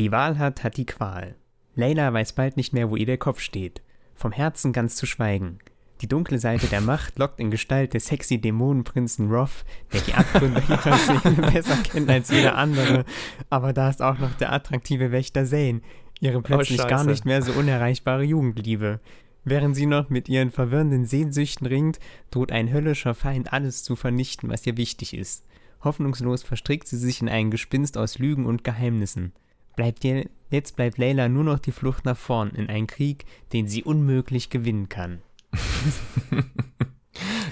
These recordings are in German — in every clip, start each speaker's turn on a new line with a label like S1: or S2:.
S1: Die Wahl hat, hat die Qual. Layla weiß bald nicht mehr, wo ihr der Kopf steht. Vom Herzen ganz zu schweigen. Die dunkle Seite der Macht lockt in Gestalt des sexy Dämonenprinzen Roth, der die Abgründe ihrer Seele besser kennt als jeder andere. Aber da ist auch noch der attraktive Wächter Zane, ihre plötzlich gar
S2: Scheiße.
S1: nicht mehr so unerreichbare Jugendliebe. Während sie noch mit ihren verwirrenden Sehnsüchten ringt, droht ein höllischer Feind alles zu vernichten, was ihr wichtig ist. Hoffnungslos verstrickt sie sich in ein Gespinst aus Lügen und Geheimnissen. Bleibt ihr, jetzt bleibt Layla nur noch die Flucht nach vorn in einen Krieg, den sie unmöglich gewinnen kann.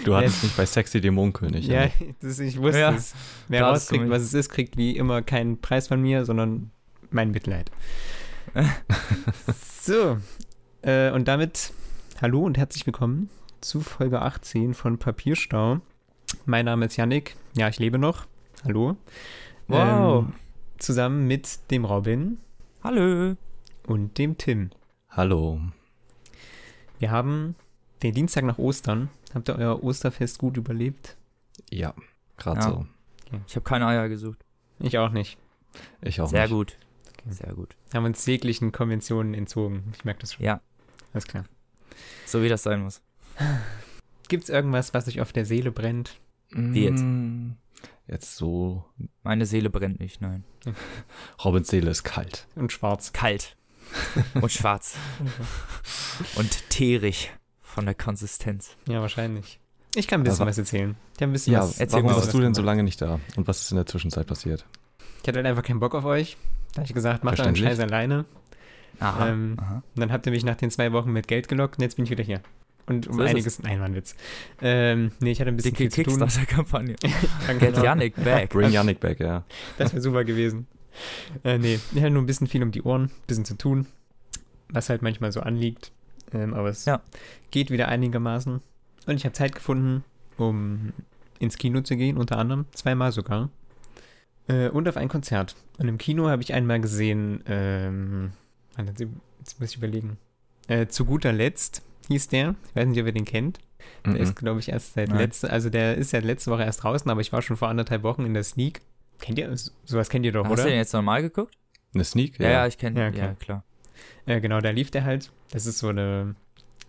S3: Du hattest mich bei Sexy Dämonenkönig.
S1: Ja,
S3: ja.
S1: das, ich wusste
S2: Ja,
S1: es. Wer rauskriegt, was es ist, kriegt wie immer keinen Preis von mir, sondern mein Mitleid. so, äh, und damit hallo und herzlich willkommen zu Folge 18 von Papierstau. Mein Name ist Yannick. Ja, ich lebe noch. Hallo.
S2: Wow.
S1: Ähm, zusammen mit dem Robin
S2: Hallo.
S1: und dem Tim.
S3: Hallo.
S1: Wir haben den Dienstag nach Ostern. Habt ihr euer Osterfest gut überlebt?
S3: Ja, gerade
S2: Ja.
S3: so.
S2: Ich habe keine Eier gesucht.
S1: Ich auch nicht.
S3: Ich auch
S2: Sehr
S3: nicht.
S2: gut. Sehr gut.
S1: Haben uns jeglichen Konventionen entzogen. Ich merke das schon.
S2: Ja,
S1: Alles klar.
S2: so wie das sein muss.
S1: Gibt es irgendwas, was euch auf der Seele brennt?
S2: Wie jetzt?
S3: Jetzt so.
S2: Meine Seele brennt nicht, nein.
S3: Robins Seele ist kalt.
S1: Und schwarz.
S2: Kalt. Und schwarz. Und teerig von der Konsistenz.
S1: Ja, wahrscheinlich. Ich kann ein bisschen
S3: Aber-
S1: was erzählen. Ich habe ein bisschen
S3: Ja,
S1: was.
S2: erzähl
S3: warum warst du denn so lange nicht da? Und was ist in der Zwischenzeit passiert?
S1: Ich hatte halt einfach keinen Bock auf euch. Da habe ich gesagt, macht euren
S3: Verständlich.
S1: Scheiß alleine.
S2: Aha.
S1: Ähm,
S2: aha.
S1: Und dann habt ihr mich nach den zwei Wochen mit Geld gelockt und jetzt bin ich wieder hier. Und um
S2: So ist
S1: einiges. Nein, war ein Witz. Ähm, nee, ich hatte ein bisschen
S2: Dicke
S1: viel zu tun.
S2: Kickstarter-Kampagne.
S1: Danke,
S2: Get. Yannick back.
S3: Bring Yannick back, ja.
S1: Das wäre super gewesen. Äh, nee, ich hatte nur ein bisschen viel um die Ohren, ein bisschen zu tun, was halt manchmal so anliegt. Ähm, aber es
S2: Ja.
S1: geht wieder einigermaßen. Und ich habe Zeit gefunden, um ins Kino zu gehen, unter anderem, zweimal sogar. Äh, und auf ein Konzert. Und im Kino habe ich einmal gesehen, ähm, jetzt muss ich überlegen. Äh, zu guter Letzt hieß der. Ich weiß nicht, ob ihr den kennt. Der
S3: Mhm.
S1: ist, glaube ich, erst seit
S2: Nein.
S1: letzte, also der ist ja letzte Woche erst draußen, aber ich war schon vor anderthalb Wochen in der Sneak. Kennt ihr? Sowas kennt ihr doch,
S2: Hast
S1: oder?
S2: du den jetzt nochmal geguckt?
S3: Eine Sneak?
S2: Ja, ja, ich kenne
S1: Ja,
S2: ja,
S1: klar. Äh, genau, da lief der halt. Das ist so eine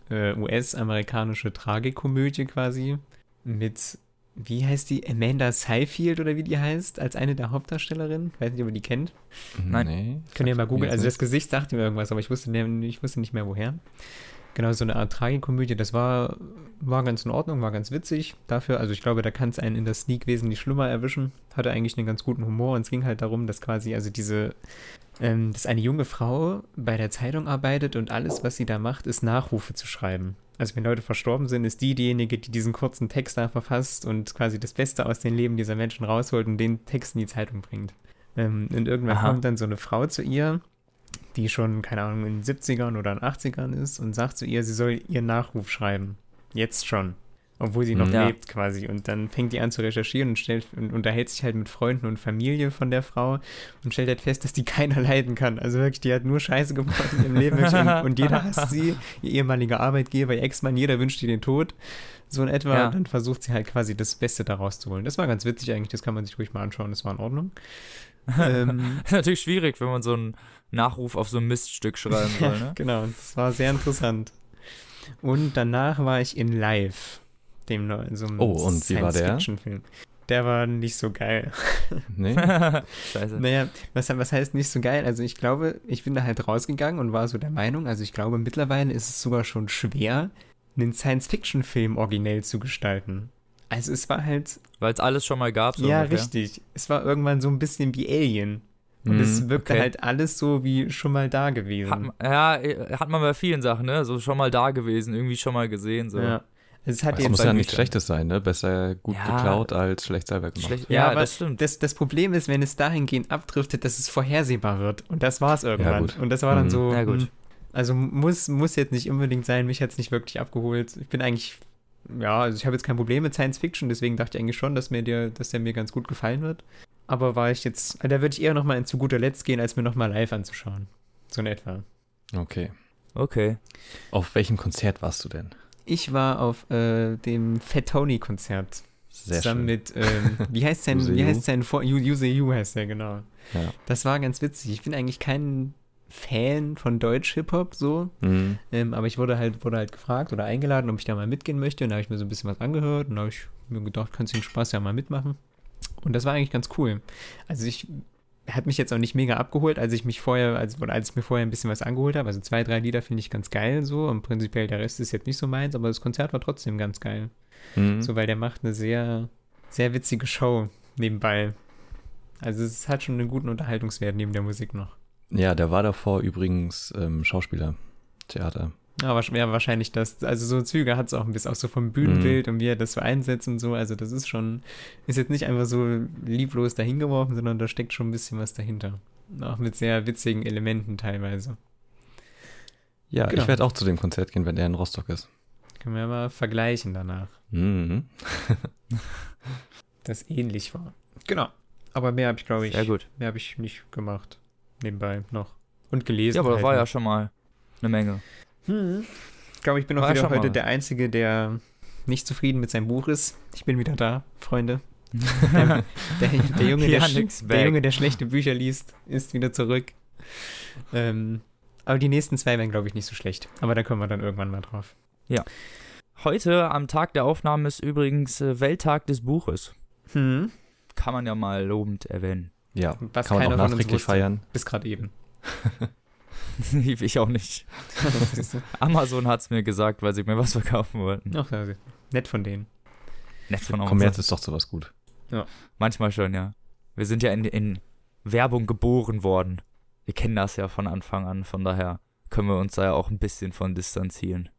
S1: äh, US-amerikanische Tragikomödie quasi. Mit, wie heißt die? Amanda Seyfield oder wie die heißt, als eine der Hauptdarstellerinnen. Weiß nicht, ob ihr die kennt.
S2: Nein.
S3: Nee.
S1: Könnt ihr mal
S3: Sagt
S1: googeln. Also das. Gesicht sagte mir irgendwas, aber ich wusste, ich wusste nicht mehr woher. Genau, so eine Art Tragikomödie. Das war, war ganz in Ordnung, war ganz witzig. Dafür, also ich glaube, da kann es einen in der Sneak wesentlich schlimmer erwischen. Hatte eigentlich einen ganz guten Humor und es ging halt darum, dass quasi, also diese, ähm, dass eine junge Frau bei der Zeitung arbeitet und alles, was sie da macht, ist Nachrufe zu schreiben. Also wenn Leute verstorben sind, ist die diejenige, die diesen kurzen Text da verfasst und quasi das Beste aus den Leben dieser Menschen rausholt und den Text in die Zeitung bringt. Ähm, und irgendwann
S2: Aha.
S1: kommt dann so eine Frau zu ihr, die schon, keine Ahnung, in den 70ern oder in den 80ern ist und sagt zu ihr, sie soll ihren Nachruf schreiben. Jetzt schon. Obwohl sie noch
S3: Mhm.
S2: Ja.
S1: lebt quasi. Und dann fängt die an zu recherchieren und stellt und unterhält sich halt mit Freunden und Familie von der Frau und stellt halt fest, dass die keiner leiden kann. Also wirklich, die hat nur Scheiße gemacht in ihrem Leben. Und, und jeder hasst sie, ihr ehemaliger Arbeitgeber, ihr Ex-Mann, jeder wünscht ihr den Tod. So in etwa.
S2: Ja.
S1: Und dann versucht sie halt quasi das Beste daraus zu holen. Das war ganz witzig eigentlich, das kann man sich ruhig mal anschauen, das war in Ordnung. ähm,
S2: natürlich schwierig, wenn man so einen Nachruf auf so ein Miststück schreiben soll, ne?
S1: Genau, das war sehr interessant. Und danach war ich in Live, dem neuen, so einem
S3: Oh, und wie war der?
S1: Science-Fiction-Film. Der war nicht so geil.
S3: Nee?
S2: Scheiße.
S1: Naja, was, was heißt nicht so geil? Also ich glaube, ich bin da halt rausgegangen und war so der Meinung, also ich glaube, mittlerweile ist es sogar schon schwer, einen Science-Fiction-Film originell zu gestalten. Also es war halt,
S2: Weil es alles schon mal gab. So
S1: ja,
S2: ungefähr.
S1: richtig. Es war irgendwann so ein bisschen wie Alien. Und es
S3: Mhm,
S1: wirkte
S2: okay.
S1: halt alles so wie schon mal da gewesen.
S2: Hat, man- ja, äh, hat man bei vielen Sachen, ne? So schon mal da gewesen, irgendwie schon mal gesehen. So.
S1: Ja. Es hat
S3: Das muss ja nichts. Schlechtes sein, ne? Besser gut
S2: Ja.
S3: geklaut als schlecht selber gemacht.
S2: Schlecht,
S1: Ja,
S2: ja,
S1: aber
S2: das stimmt.
S1: Das, das Problem ist, wenn es dahingehend abdriftet, dass es vorhersehbar wird. Und das war es irgendwann.
S3: gut.
S1: Und das war dann
S3: Mhm.
S1: so.
S2: Ja, gut.
S1: hm, Also muss, muss jetzt nicht unbedingt sein, mich hat es nicht wirklich abgeholt. Ich bin eigentlich, ja, also ich habe jetzt kein Problem mit Science Fiction, deswegen dachte ich eigentlich schon, dass mir der, dass der mir ganz gut gefallen wird. Aber war ich jetzt, da würde ich eher nochmal in zu guter Letzt gehen, als mir nochmal live anzuschauen. So in etwa.
S3: Okay.
S2: Okay.
S3: Auf welchem Konzert warst du denn?
S1: Ich war auf äh, dem Fat Tony Konzert.
S3: Sehr
S1: zusammen
S3: schön.
S1: mit, ähm, wie heißt sein, wie
S3: You.
S1: heißt sein Vor Yu- Use You heißt der, genau.
S3: Ja.
S1: Das war ganz witzig. Ich bin eigentlich kein Fan von Deutsch-Hip-Hop so,
S3: Mhm.
S1: ähm, aber ich wurde halt, wurde halt gefragt oder eingeladen, ob ich da mal mitgehen möchte. Und da habe ich mir so ein bisschen was angehört und da habe ich mir gedacht, kannst du den Spaß ja mal mitmachen. Und das war eigentlich ganz cool. Also ich hat mich jetzt auch nicht mega abgeholt, als ich mich vorher, als, oder als ich mir vorher ein bisschen was angeholt habe. Also zwei, drei Lieder finde ich ganz geil so. Und prinzipiell der Rest ist jetzt nicht so meins, aber das Konzert war trotzdem ganz geil.
S3: Mhm.
S1: So, weil der macht eine sehr, sehr witzige Show nebenbei. Also es hat schon einen guten Unterhaltungswert neben der Musik noch.
S3: Ja, der war davor übrigens ähm, Schauspieler, Theater.
S1: Ja, wasch- ja, wahrscheinlich das. Also so Züge hat es auch ein bisschen, auch so vom Bühnenbild und wie er das so einsetzt und so. Also das ist schon, ist jetzt nicht einfach so lieblos dahingeworfen, sondern da steckt schon ein bisschen was dahinter. Auch mit sehr witzigen Elementen teilweise.
S3: Ja,
S1: Genau.
S3: ich werde auch zu dem Konzert gehen, wenn er in Rostock ist.
S1: Können wir mal vergleichen danach,
S3: Mhm.
S1: das ähnlich war. Genau. Aber mehr habe ich, glaube ich,
S2: Sehr gut.
S1: mehr habe ich nicht gemacht. Nebenbei noch. Und gelesen.
S2: Ja, aber das
S1: halt
S2: war ja schon mal eine Menge.
S1: Hm. Ich glaube, ich bin auch wieder heute
S2: mal.
S1: der Einzige, der nicht zufrieden mit seinem Buch ist. Ich bin wieder da, Freunde. Der, der, der, Junge, der, der Junge, der schlechte Bücher liest, ist wieder zurück. Ähm, aber die nächsten zwei werden, glaube ich, nicht so schlecht. Aber da kommen wir dann irgendwann mal drauf.
S2: Heute am Tag der Aufnahme ist übrigens äh, Welttag des Buches.
S1: Hm.
S2: Kann man ja mal lobend erwähnen.
S3: Ja,
S1: Was
S3: kann man
S1: keiner
S3: auch nachträglich feiern.
S1: Bis gerade eben.
S2: ich auch nicht. Amazon hat es mir gesagt, weil sie mir was verkaufen wollten.
S1: Ach, ja, nett von denen.
S2: Nett von Amazon.
S3: Kommerz ist doch sowas gut.
S2: Manchmal schon, ja. Wir sind ja in, in Werbung geboren worden. Wir kennen das ja von Anfang an, von daher können wir uns da ja auch ein bisschen von distanzieren.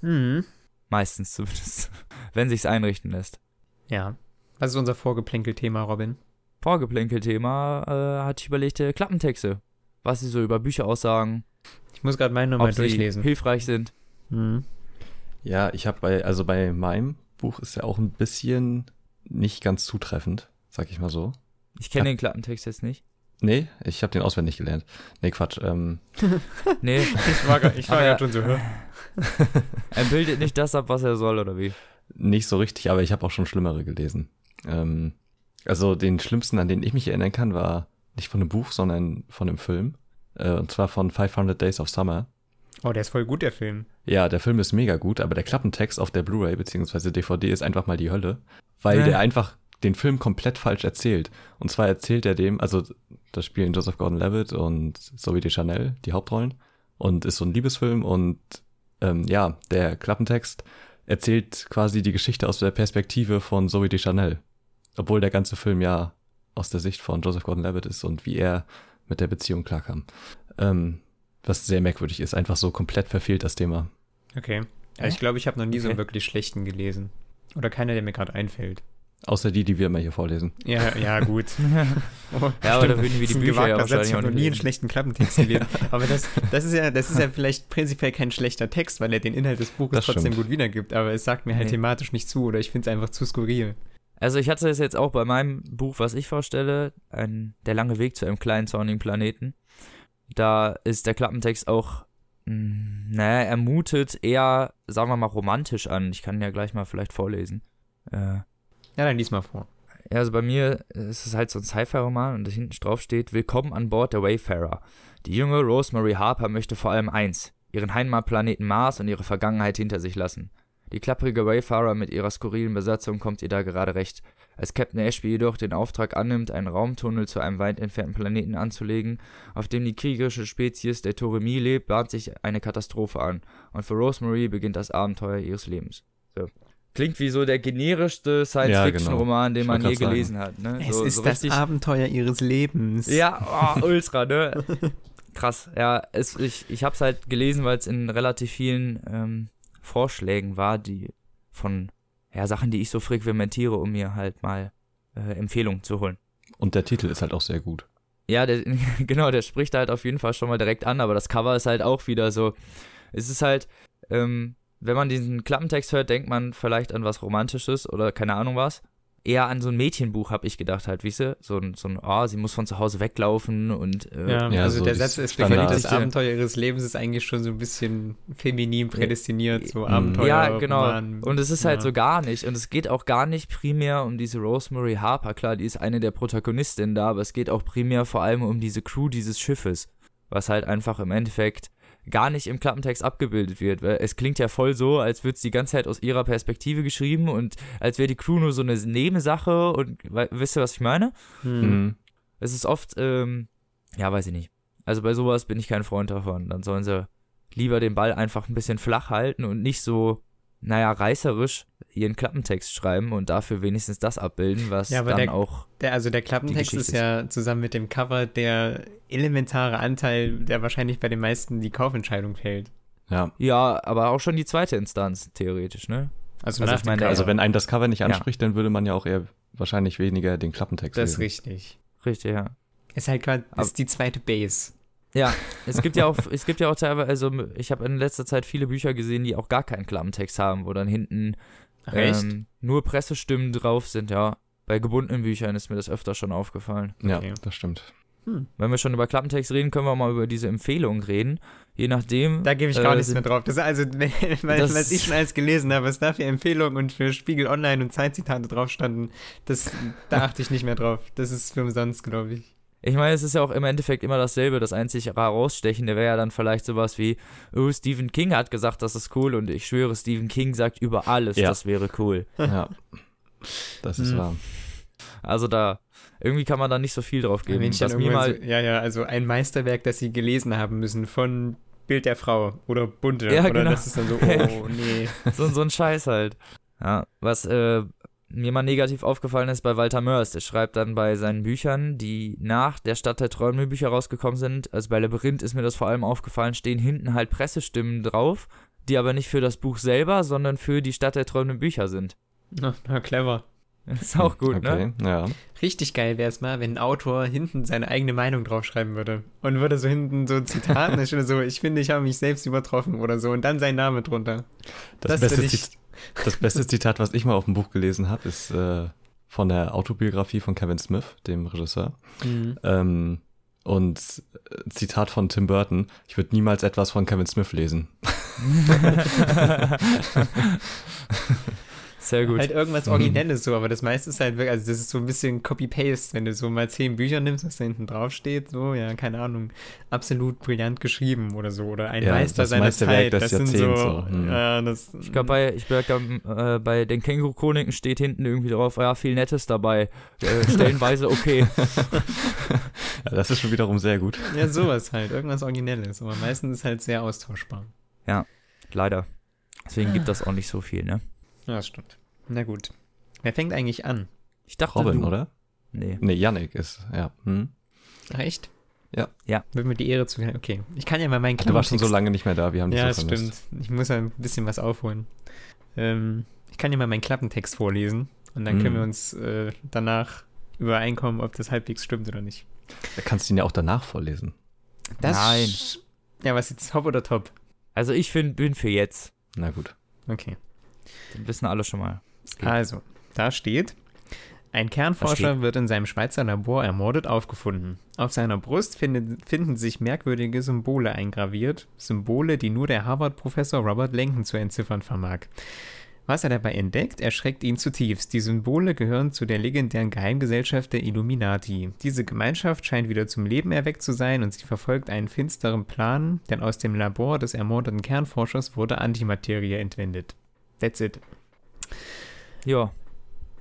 S1: Hm.
S2: Meistens zumindest. Wenn sich's einrichten lässt.
S1: Ja. Was ist unser Vorgeplänkel-Thema, Robin?
S2: Vorgeplänkel-Thema äh, hatte ich überlegt, äh, Klappentexte. Was sie so über Bücher aussagen,
S1: Ich muss gerade meinen nochmal durchlesen.
S2: hilfreich sind.
S1: Hm.
S3: Ja, ich habe bei, also bei meinem Buch ist ja auch ein bisschen nicht ganz zutreffend, sag ich mal so.
S2: Ich kenne den Klappentext jetzt nicht.
S3: Nee, ich habe den auswendig gelernt. Nee, Quatsch. Ähm,
S2: Nee,
S1: Ich war, grad- ich war gerade schon so,
S2: er bildet nicht das ab, was er soll, oder wie?
S3: nicht so richtig, aber ich habe auch schon schlimmere gelesen. Ähm, also den schlimmsten, an den ich mich erinnern kann, war nicht von einem Buch, sondern von einem Film. Äh, und zwar von 500 Days of Summer.
S1: Oh, der ist voll gut, der Film.
S3: Ja, der Film ist mega gut, aber der Klappentext auf der Blu-ray bzw. DVD ist einfach mal die Hölle, weil
S2: Hä?
S3: der einfach den Film komplett falsch erzählt. Und zwar erzählt er dem, also da spielen Joseph Gordon-Levitt und Zoe Deschanel die Hauptrollen und ist so ein Liebesfilm und ähm, ja, der Klappentext erzählt quasi die Geschichte aus der Perspektive von Zoe Deschanel, obwohl der ganze Film ja aus der Sicht von Joseph Gordon-Levitt ist und wie er mit der Beziehung klarkam. Ähm, was sehr merkwürdig ist, einfach so komplett verfehlt das Thema.
S1: Okay. Also ich glaube, ich habe noch nie so einen
S2: Okay.
S1: wirklich schlechten gelesen. Oder keiner, der mir gerade einfällt.
S3: Außer die, die wir immer hier vorlesen.
S1: Ja, ja, gut. Oh,
S2: Ja, aber da würden wir die
S1: Das ist ein
S2: Bücher ja wahrscheinlich
S1: Ich
S2: auch
S1: habe noch nie einen schlechten Klappentext gelesen. Aber das, das, ist ja, das ist ja vielleicht prinzipiell kein schlechter Text, weil er den Inhalt des Buches
S3: Das
S1: trotzdem
S3: stimmt.
S1: gut wiedergibt. Aber es sagt mir halt
S2: Nee.
S1: thematisch nicht zu oder ich finde es einfach zu skurril.
S2: Also ich hatte es jetzt auch bei meinem Buch, was ich vorstelle, ein, Der lange Weg zu einem kleinen zornigen Planeten. Da ist der Klappentext auch, mh, naja, er mutet eher, sagen wir mal, romantisch an. Ich kann ihn ja gleich mal vielleicht vorlesen. Äh,
S1: Ja, dann lies mal vor.
S2: Ja, also bei mir ist es halt so ein Sci-Fi-Roman und da hinten drauf steht, Willkommen an Bord der Wayfarer. Die junge Rosemary Harper möchte vor allem eins, ihren Heimatplaneten Mars und ihre Vergangenheit hinter sich lassen. Die klapprige Wayfarer mit ihrer skurrilen Besatzung kommt ihr da gerade recht. Als Captain Ashby jedoch den Auftrag annimmt, einen Raumtunnel zu einem weit entfernten Planeten anzulegen, auf dem die kriegerische Spezies der Toremi lebt, bahnt sich eine Katastrophe an. Und für Rosemary beginnt das Abenteuer ihres Lebens. So. Klingt wie so der generischste Science-Fiction-Roman, den
S3: Ich
S2: man je gelesen hat. Ne?
S1: Es
S2: so,
S1: ist
S2: so
S1: das Abenteuer ihres Lebens.
S2: Ja, oh, ultra, ne? Krass. Ja, es, ich, ich habe es halt gelesen, weil es in relativ vielen ähm, Vorschlägen war, die von ja, Sachen, die ich so frequentiere, um mir halt mal äh, Empfehlungen zu holen.
S3: Und der Titel ist halt auch sehr gut.
S2: Ja, der, genau, der spricht halt auf jeden Fall schon mal direkt an, aber das Cover ist halt auch wieder so. Es ist halt, ähm, wenn man diesen Klappentext hört, denkt man vielleicht an was Romantisches oder keine Ahnung was. Eher an so ein Mädchenbuch, habe ich gedacht halt, weißt du? So ein, so ein, oh, sie muss von zu Hause weglaufen und äh,
S1: Ja,
S3: Ja,
S1: also
S3: so
S1: der Satz,
S3: Standard-
S1: beginnt das. Abenteuer ihres Lebens ist eigentlich schon so ein bisschen feminin prädestiniert, so
S3: Mhm.
S1: Abenteuer.
S2: Ja, genau.
S1: Roman.
S2: Und es ist halt
S1: Ja.
S2: so gar nicht. Und es geht auch gar nicht primär um diese Rosemary Harper. Klar, die ist eine der Protagonistinnen da, aber es geht auch primär vor allem um diese Crew dieses Schiffes. Was halt einfach im Endeffekt gar nicht im Klappentext abgebildet wird. Weil Es klingt ja voll so, als würde es die ganze Zeit aus ihrer Perspektive geschrieben und als wäre die Crew nur so eine Nebensache und wisst ihr, was ich meine?
S1: Hm.
S3: Mhm.
S2: Es ist oft, ähm, ja, weiß ich nicht. Also bei sowas bin ich kein Freund davon. Dann sollen sie lieber den Ball einfach ein bisschen flach halten und nicht so, naja, reißerisch ihren Klappentext schreiben und dafür wenigstens das abbilden, was
S1: Ja, aber
S2: dann
S1: der-
S2: auch.
S1: Der, also der Klappentext ist ja zusammen mit dem Cover der elementare Anteil, der wahrscheinlich bei den meisten die Kaufentscheidung fällt.
S3: Ja.
S2: Ja, aber auch schon die zweite Instanz, theoretisch, ne?
S1: Also,
S2: Also meine.
S3: Also wenn einem das Cover nicht
S2: Ja.
S3: anspricht, dann würde man ja auch eher wahrscheinlich weniger den Klappentext
S1: das ist
S3: lesen.
S1: richtig.
S2: Richtig, ja.
S1: Ist halt gerade, ist die zweite Base.
S2: Ja, es gibt ja auch, es gibt ja auch teilweise, also ich habe in letzter Zeit viele Bücher gesehen, die auch gar keinen Klappentext haben, wo dann hinten ähm, nur Pressestimmen drauf sind, ja. Bei gebundenen Büchern ist mir das öfter schon aufgefallen.
S3: Ja,
S1: Okay.
S3: das stimmt.
S2: Wenn wir schon über Klappentext reden, können wir mal über diese Empfehlung reden. Je nachdem.
S1: Da gebe ich gar
S2: äh,
S1: nichts mehr drauf. Das, also, weil,
S2: Das-
S1: was ich schon alles gelesen habe, was da für Empfehlungen und für Spiegel Online und Zeitzitate drauf standen, das, da achte ich nicht mehr drauf. Das ist für umsonst, glaube ich.
S2: Ich meine, es ist ja auch im Endeffekt immer dasselbe. Das einzig herausstechende wäre ja dann vielleicht sowas wie, oh, Stephen King hat gesagt, das ist cool und ich schwöre, Stephen King sagt über alles,
S3: Ja.
S2: das wäre cool.
S3: Ja. Das ist
S1: Mhm.
S3: wahr.
S2: Also da, irgendwie kann man da nicht so viel drauf geben.
S1: Wenn ich dann
S2: Was mir mal,
S1: so, ja, ja, also ein Meisterwerk, das sie gelesen haben müssen von Bild der Frau oder Bunte.
S2: Ja,
S1: oder
S2: genau.
S1: das ist dann so, oh nee.
S2: so, so ein Scheiß halt. Ja, was äh, mir mal negativ aufgefallen ist bei Walter Mörs, der schreibt dann bei seinen Büchern, die nach der Stadt der Träume Bücher rausgekommen sind, also bei Labyrinth ist mir das vor allem aufgefallen, stehen hinten halt Pressestimmen drauf, die aber nicht für das Buch selber, sondern für die Stadt der träumenden Bücher sind.
S1: Na, na, clever.
S2: Ist auch gut, ne?
S3: okay. Ja.
S1: Richtig geil wäre es mal, wenn ein Autor hinten seine eigene Meinung draufschreiben würde. Und würde so hinten so ein Zitat, da steht so, ich finde, ich habe mich selbst übertroffen oder so. Und dann sein Name drunter.
S3: Das,
S1: Das
S3: beste,
S1: ich-
S3: Zit das beste Zitat, was ich mal auf dem Buch gelesen habe, ist äh, von der Autobiografie von Kevin Smith, dem Regisseur. Ähm, und äh, Zitat von Tim Burton, ich würde niemals etwas von Kevin Smith lesen.
S2: Sehr gut.
S1: Halt irgendwas Originelles so, aber das meiste ist halt wirklich, also das ist so ein bisschen Copy-Paste, wenn du so mal zehn Bücher nimmst, was da hinten drauf steht, so, ja, keine Ahnung, absolut brillant geschrieben oder so, oder ein
S3: Ja,
S1: Meister
S3: das
S1: seiner
S3: Meisterwerk
S1: Zeit,
S3: des
S1: das sind so,
S3: so, hm.
S1: ja, das,
S2: Ich glaube, bei, ich glaub, äh, bei den Känguru-Chroniken steht hinten irgendwie drauf, ja, viel Nettes dabei. Äh, stellenweise okay.
S3: Ja, das ist schon wiederum sehr gut.
S1: ja, sowas halt, irgendwas Originelles, aber meistens ist halt sehr austauschbar.
S2: Leider. Deswegen gibt das auch nicht so viel, ne?
S1: Ja, das stimmt. Na gut. Wer fängt eigentlich an?
S2: Ich dachte,
S3: Robin,
S2: du.
S3: oder?
S2: Nee.
S3: Nee, Yannick ist, ja. Hm.
S1: Ach, echt?
S3: Ja.
S2: Ja.
S1: Wird mir die Ehre zu. Okay. Ich kann ja mal meinen
S3: Du warst schon so
S1: Klappentext-
S3: lange nicht mehr da, wir haben dich
S1: Ja,
S3: so
S1: das stimmt. Ich muss ja ein bisschen was aufholen. Ähm, ich kann ja mal meinen Klappentext vorlesen und dann können
S3: Mhm.
S1: wir uns äh, danach übereinkommen, ob das halbwegs stimmt oder nicht.
S3: Da kannst du ihn ja auch danach vorlesen.
S1: Das
S2: Nein.
S1: Ja, was jetzt Top oder Top?
S2: Also ich find, bin für jetzt.
S3: Na gut.
S1: Okay.
S2: Das wissen alle schon mal.
S1: Also, da steht, ein Kernforscher wird in seinem Schweizer Labor ermordet aufgefunden. Auf seiner Brust findet, finden sich merkwürdige Symbole eingraviert, Symbole, die nur der Harvard-Professor Robert Lenken zu entziffern vermag. Was er dabei entdeckt, erschreckt ihn zutiefst. Die Symbole gehören zu der legendären Geheimgesellschaft der Illuminati. Diese Gemeinschaft scheint wieder zum Leben erweckt zu sein und sie verfolgt einen finsteren Plan, denn aus dem Labor des ermordeten Kernforschers wurde Antimaterie entwendet. That's it.
S2: Ja.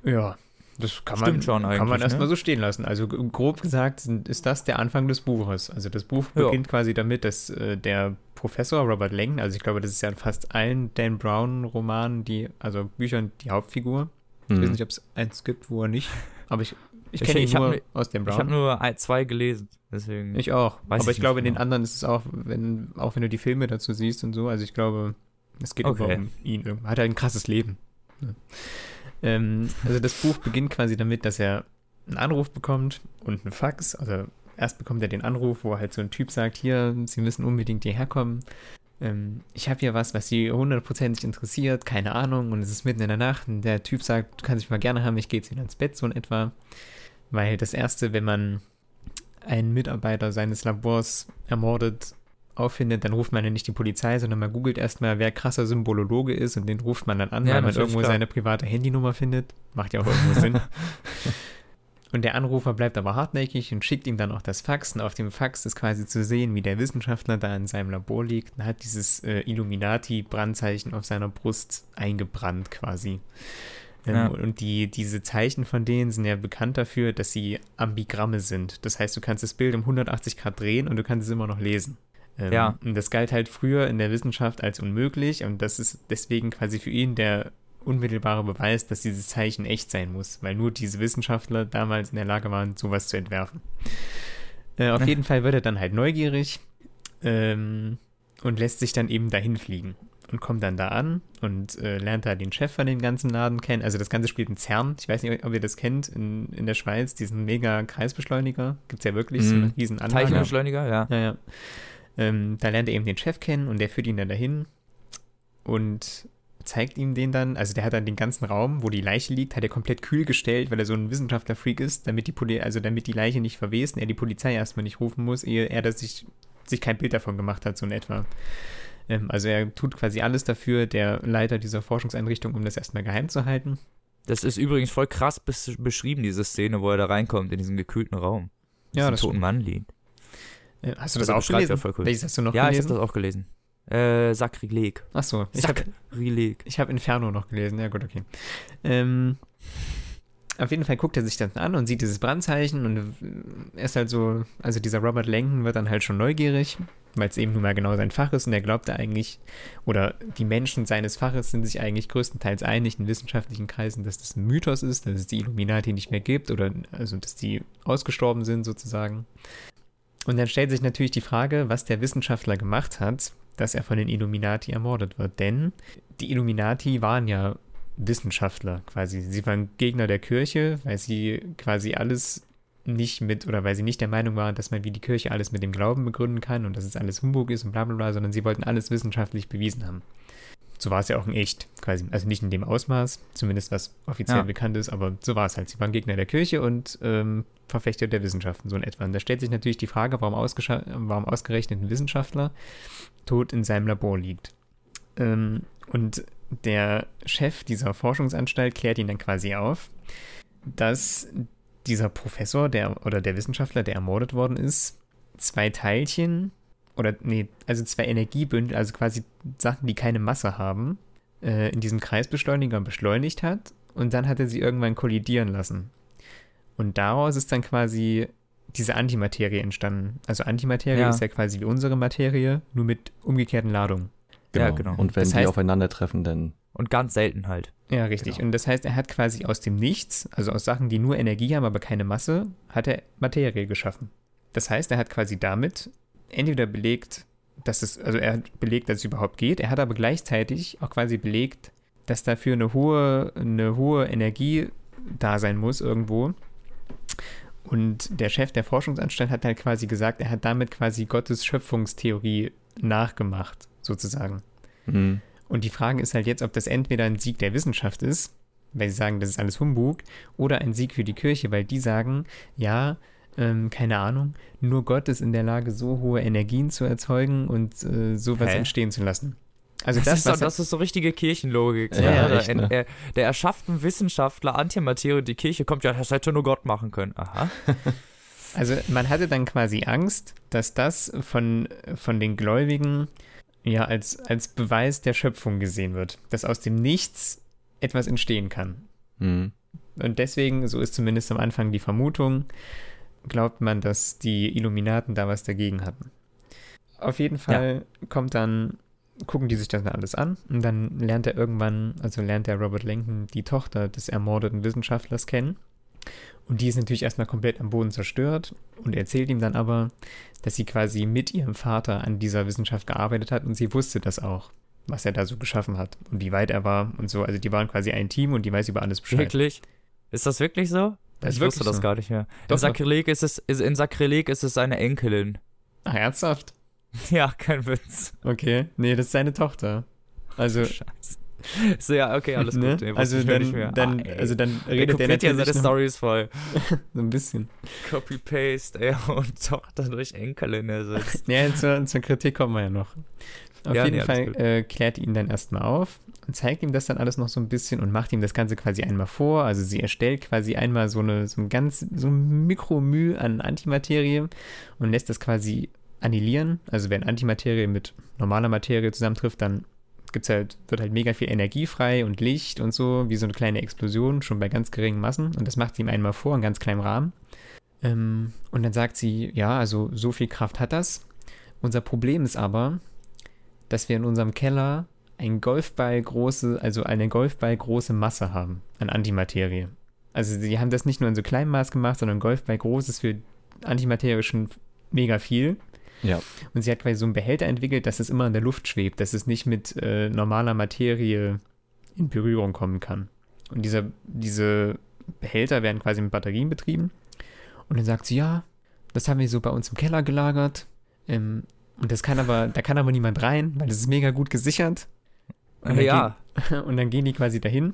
S1: Ja, das kann
S2: Stimmt
S1: man,
S2: schon
S1: kann man
S2: eigentlich,
S1: erstmal
S2: ne?
S1: so stehen lassen. Also grob gesagt ist das der Anfang des Buches. Also das Buch
S2: Ja.
S1: beginnt quasi damit, dass äh, der Professor Robert Langdon, also ich glaube, das ist ja in fast allen Dan Brown-Romanen, die, also Büchern, die Hauptfigur. Ich weiß
S3: Hm.
S1: nicht, ob es eins gibt, wo er nicht. Aber ich, ich
S2: Ich-
S1: kenne ihn
S2: ich
S1: nur
S2: ne-
S1: aus Dan
S2: Ich
S1: Brown.
S2: habe nur zwei gelesen. Deswegen.
S1: Ich auch.
S2: Weiß
S1: aber
S2: ich
S1: ich, glaube, in den
S2: genau.
S1: anderen ist es auch, wenn, auch wenn du die Filme dazu siehst und so, also ich glaube, es geht
S2: Okay.
S1: um ihn. Er hat halt ein krasses Leben. Ja. Ähm, also das Buch beginnt quasi damit, dass er einen Anruf bekommt und einen Fax. Also erst bekommt er den Anruf, wo halt so ein Typ sagt, hier, Sie müssen unbedingt hierher kommen. ähm, ich habe hier was, was sie hundertprozentig interessiert, keine Ahnung, und es ist mitten in der Nacht und der Typ sagt, du kannst mich mal gerne haben, ich gehe jetzt wieder ins Bett, so in etwa. Weil das Erste, wenn man einen Mitarbeiter seines Labors ermordet, auffindet, dann ruft man ja nicht die Polizei, sondern man googelt erstmal, wer krasser Symbolologe ist und den ruft man dann an,
S2: Ja,
S1: weil man irgendwo
S2: klar.
S1: seine private Handynummer findet. Macht ja auch irgendwo Sinn. Und der Anrufer bleibt aber hartnäckig und schickt ihm dann auch das Fax. Und auf dem Fax ist quasi zu sehen, wie der Wissenschaftler da in seinem Labor liegt und hat dieses äh, Illuminati-Brandzeichen auf seiner Brust eingebrannt quasi. Ähm,
S2: Ja.
S1: Und die, diese Zeichen von denen sind ja bekannt dafür, dass sie Ambigramme sind. Das heißt, du kannst das Bild um 180 Grad drehen und du kannst es immer noch lesen. Ähm,
S2: Ja.
S1: Und das galt halt früher in der Wissenschaft als unmöglich und das ist deswegen quasi für ihn der unmittelbare Beweis, dass dieses Zeichen echt sein muss, weil nur diese Wissenschaftler damals in der Lage waren, sowas zu entwerfen. Äh, auf
S2: Ja.
S1: jeden Fall wird er dann halt neugierig ähm, und lässt sich dann eben dahin fliegen und kommt dann da an und äh, lernt da den Chef von dem ganzen Laden kennen. Also das Ganze spielt in CERN. Ich weiß nicht, ob ihr das kennt, in, in der Schweiz, diesen mega Kreisbeschleuniger. Gibt es ja wirklich so
S3: Mhm.
S1: eine riesen Anlage.
S2: Teilchenbeschleuniger, ja.
S1: Ja, ja. Ähm, da lernt er eben den Chef kennen und der führt ihn dann dahin und zeigt ihm den dann, also der hat dann den ganzen Raum, wo die Leiche liegt, hat er komplett kühl gestellt, weil er so ein Wissenschaftler-Freak ist, damit die, Poli also damit die Leiche nicht verwest und er die Polizei erstmal nicht rufen muss, ehe er das sich, sich kein Bild davon gemacht hat, so in etwa. Ähm, also er tut quasi alles dafür, der Leiter dieser Forschungseinrichtung, um das erstmal geheim zu halten.
S2: Das ist übrigens voll krass bes beschrieben, diese Szene, wo er da reinkommt in diesen gekühlten Raum.
S1: Ja, das
S2: toten Mann liegt.
S1: Hast du das
S2: Also
S1: auch gelesen?
S2: voll cool.
S1: Welches hast du noch
S2: ja, ich habe
S1: gelesen?
S2: das auch gelesen. Äh, Sakrileg.
S1: Achso, ich habe
S2: Sakrileg.
S1: Ich habe Inferno noch gelesen, ja gut, okay. Ähm, auf jeden Fall guckt er sich das an und sieht dieses Brandzeichen und ist halt so, also dieser Robert Langdon wird dann halt schon neugierig, weil es eben nun mal genau sein Fach ist und er glaubt da eigentlich, oder die Menschen seines Faches sind sich eigentlich größtenteils einig in wissenschaftlichen Kreisen, dass das ein Mythos ist, dass es die Illuminati nicht mehr gibt oder also dass die ausgestorben sind sozusagen. Und dann stellt sich natürlich die Frage, was der Wissenschaftler gemacht hat, dass er von den Illuminati ermordet wird. Denn die Illuminati waren ja Wissenschaftler quasi. Sie waren Gegner der Kirche, weil sie quasi alles nicht mit, oder weil sie nicht der Meinung waren, dass man wie die Kirche alles mit dem Glauben begründen kann und dass es alles Humbug ist und bla bla bla, sondern sie wollten alles wissenschaftlich bewiesen haben. So war es ja auch in echt, quasi. Also nicht in dem Ausmaß, zumindest was offiziell
S2: Ja.
S1: bekannt ist, aber so war es halt. Sie waren Gegner der Kirche und ähm, Verfechter der Wissenschaften, so in etwa. Und da stellt sich natürlich die Frage, warum, warum ausgerechnet ein Wissenschaftler tot in seinem Labor liegt. Ähm, und der Chef dieser Forschungsanstalt klärt ihn dann quasi auf, dass dieser Professor der, oder der Wissenschaftler, der ermordet worden ist, zwei Teilchen oder nee, also zwei Energiebündel, also quasi Sachen, die keine Masse haben, äh, in diesem Kreisbeschleuniger beschleunigt hat und dann hat er sie irgendwann kollidieren lassen. Und daraus ist dann quasi diese Antimaterie entstanden. Also Antimaterie
S2: Ja.
S1: ist ja quasi wie unsere Materie, nur mit umgekehrten Ladungen.
S2: Ja, genau.
S3: Und wenn
S1: Das
S3: die
S1: heißt-
S3: aufeinandertreffen, dann
S2: Und ganz selten halt.
S1: Ja, richtig.
S3: Genau.
S1: Und das heißt, er hat quasi aus dem Nichts, also aus Sachen, die nur Energie haben, aber keine Masse, hat er Materie geschaffen. Das heißt, er hat quasi damit entweder belegt, dass es, also er hat belegt, dass es überhaupt geht, er hat aber gleichzeitig auch quasi belegt, dass dafür eine hohe, eine hohe Energie da sein muss irgendwo. Und der Chef der Forschungsanstalt hat halt quasi gesagt, er hat damit quasi Gottes Schöpfungstheorie nachgemacht, sozusagen.
S3: Mhm.
S1: Und die Frage ist halt jetzt, ob das entweder ein Sieg der Wissenschaft ist, weil sie sagen, das ist alles Humbug, oder ein Sieg für die Kirche, weil die sagen, ja, ähm, keine Ahnung, nur Gott ist in der Lage, so hohe Energien zu erzeugen und äh, sowas
S2: Hä?
S1: entstehen zu lassen. Also
S2: das,
S1: das,
S2: ist, doch, das ist so richtige Kirchenlogik.
S3: Ja,
S2: Ja, der,
S3: echt, ne?
S2: er, der erschafft einen Wissenschaftler Antimaterie und die Kirche kommt, ja, das hätte nur Gott machen können. Aha.
S1: Also man hatte dann quasi Angst, dass das von, von den Gläubigen ja als, als Beweis der Schöpfung gesehen wird, dass aus dem Nichts etwas entstehen kann.
S3: Mhm.
S1: Und deswegen, so ist zumindest am Anfang die Vermutung, glaubt man, dass die Illuminaten da was dagegen hatten. Auf jeden Fall kommt dann, gucken die sich das dann alles an und dann lernt er irgendwann, also lernt der Robert Langdon die Tochter des ermordeten Wissenschaftlers kennen. Und die ist natürlich erstmal komplett am Boden zerstört und erzählt ihm dann aber, dass sie quasi mit ihrem Vater an dieser Wissenschaft gearbeitet hat und sie wusste das auch, was er da so geschaffen hat und wie weit er war und so. Also die waren quasi ein Team und die weiß über alles Bescheid.
S2: Wirklich? Ist das wirklich so?
S1: Das
S2: ich wusste das
S1: so.
S2: gar nicht mehr.
S1: Doch,
S2: in, Sakrileg ist es, ist, in Sakrileg ist es seine Enkelin.
S1: Ach, ernsthaft?
S2: Ja, kein Witz.
S1: Okay, nee, das ist seine Tochter. Also,
S2: Scheiße. So, ja, okay, alles
S1: ne?
S2: gut.
S1: Also,
S2: ich noch nicht
S1: dann,
S2: mehr.
S1: dann,
S2: Ah, ey.
S1: also dann
S2: er
S1: redet der
S2: kopiert ja seine Stories voll.
S1: so ein bisschen.
S2: Copy-Paste, ey, und Tochter durch Enkelin ersetzt.
S1: Ja, zur, zur Kritik kommen wir ja noch. Auf
S2: Ja,
S1: jeden
S2: nee,
S1: Fall äh, klärt ihn dann erstmal auf zeigt ihm das dann alles noch so ein bisschen und macht ihm das Ganze quasi einmal vor. Also sie erstellt quasi einmal so eine so ein ganz so ein Mikromüh an Antimaterie und lässt das quasi annihilieren. Also wenn Antimaterie mit normaler Materie zusammentrifft, dann gibt's halt, wird halt mega viel Energie frei und Licht und so, wie so eine kleine Explosion, schon bei ganz geringen Massen. Und das macht sie ihm einmal vor, in ganz kleinem Rahmen. Ähm, und dann sagt sie, ja, also so viel Kraft hat das. Unser Problem ist aber, dass wir in unserem Keller ein Golfball große, also eine Golfball große Masse haben an Antimaterie. Also sie haben das nicht nur in so kleinem Maß gemacht, sondern Golfball groß ist für Antimaterie schon mega viel.
S3: Ja.
S1: Und sie hat quasi so einen Behälter entwickelt, dass es immer in der Luft schwebt, dass es nicht mit äh, normaler Materie in Berührung kommen kann. Und dieser, diese Behälter werden quasi mit Batterien betrieben. Und dann sagt sie, ja, das haben wir so bei uns im Keller gelagert. Ähm, und das kann aber, da kann aber niemand rein, weil das ist mega gut gesichert. Und
S2: ja,
S1: Und dann gehen die quasi dahin.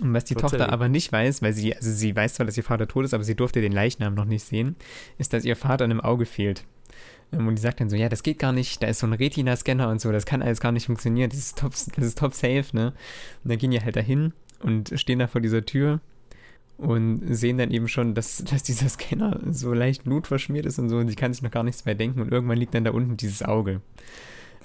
S1: Und was die. Tochter aber nicht weiß, weil sie, also sie weiß zwar, dass ihr Vater tot ist, aber sie durfte den Leichnam noch nicht sehen, ist, dass ihr Vater an einem Auge fehlt. Ähm, Und die sagt dann so, ja, das geht gar nicht, da ist so ein Retina-Scanner und so, das kann alles gar nicht funktionieren, das ist top, das ist top safe, ne? Und dann gehen die halt dahin und stehen da vor dieser Tür und sehen dann eben schon, dass, dass dieser Scanner so leicht blutverschmiert ist und so und sie kann sich noch gar nichts mehr denken und irgendwann liegt dann da unten dieses Auge.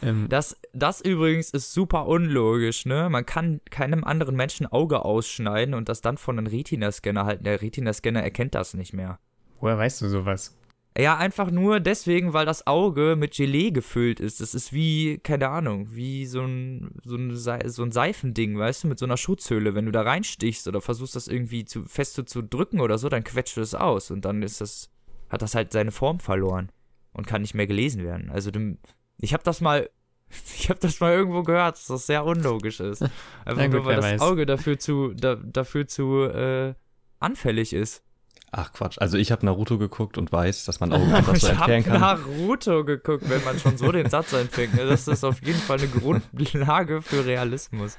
S1: Ähm,
S2: das, das übrigens ist super unlogisch, ne? Man kann keinem anderen Menschen Auge ausschneiden und das dann von einem Retina-Scanner halten. Der Retina-Scanner erkennt das nicht mehr.
S1: woher weißt du sowas?
S2: Ja, einfach nur deswegen, weil das Auge mit Gelee gefüllt ist. Das ist wie, keine Ahnung, wie so ein, so ein, so ein Seifending, weißt du, mit so einer Schutzhülle. Wenn du da reinstichst oder versuchst, das irgendwie zu, fest zu, zu drücken oder so, dann quetscht es aus und dann ist das, hat das halt seine Form verloren und kann nicht mehr gelesen werden. Also, du, ich habe das mal, ich habe das mal irgendwo gehört, dass das sehr unlogisch ist. Einfach
S1: gut,
S2: nur, weil das
S1: weiß.
S2: Auge dafür zu, da, dafür zu äh, anfällig ist.
S3: Ach Quatsch. Also ich habe Naruto geguckt und weiß, dass man Augen einfach so
S2: ich habe
S3: entfernen kann.
S2: Naruto geguckt, wenn man schon so den Satz einfängt. Ne? Das ist auf jeden Fall eine Grundlage für Realismus.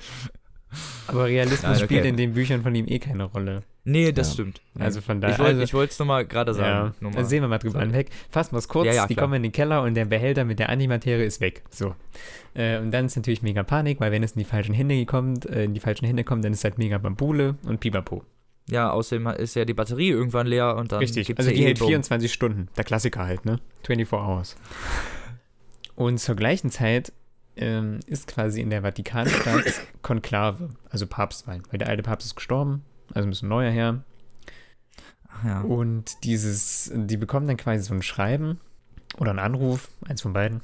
S1: Aber Realismus
S2: Nein, okay.
S1: spielt in den Büchern von ihm eh keine Rolle.
S2: Nee, das
S3: Ja.
S2: stimmt. Nee.
S1: Also von daher.
S2: ich wollte
S1: also,
S2: es nur mal gerade
S1: ja,
S2: sagen. Nur mal.
S1: dann sehen wir mal drüber hinweg. Fassen wir es kurz.
S2: Ja, ja,
S1: die kommen in den Keller und der Behälter mit der Antimaterie ist weg. So. Äh, und dann ist natürlich mega Panik, weil wenn es in die falschen Hände kommt, äh, in die falschen Hände kommt, dann ist halt mega Bambule und Pipapo.
S2: Ja, außerdem ist ja die Batterie irgendwann leer und dann
S1: Richtig. Also
S2: ja
S1: die
S2: eh
S1: hält
S2: Bumm.
S1: 24 Stunden. Der Klassiker halt, ne? 24 Hours. Und zur gleichen Zeit ähm, ist quasi in der Vatikanstadt Konklave, also Papstwahl, weil der alte Papst ist gestorben, also ein bisschen neuer.
S2: Ach Ja.
S1: Und dieses, die bekommen dann quasi so ein Schreiben oder einen Anruf, eins von beiden,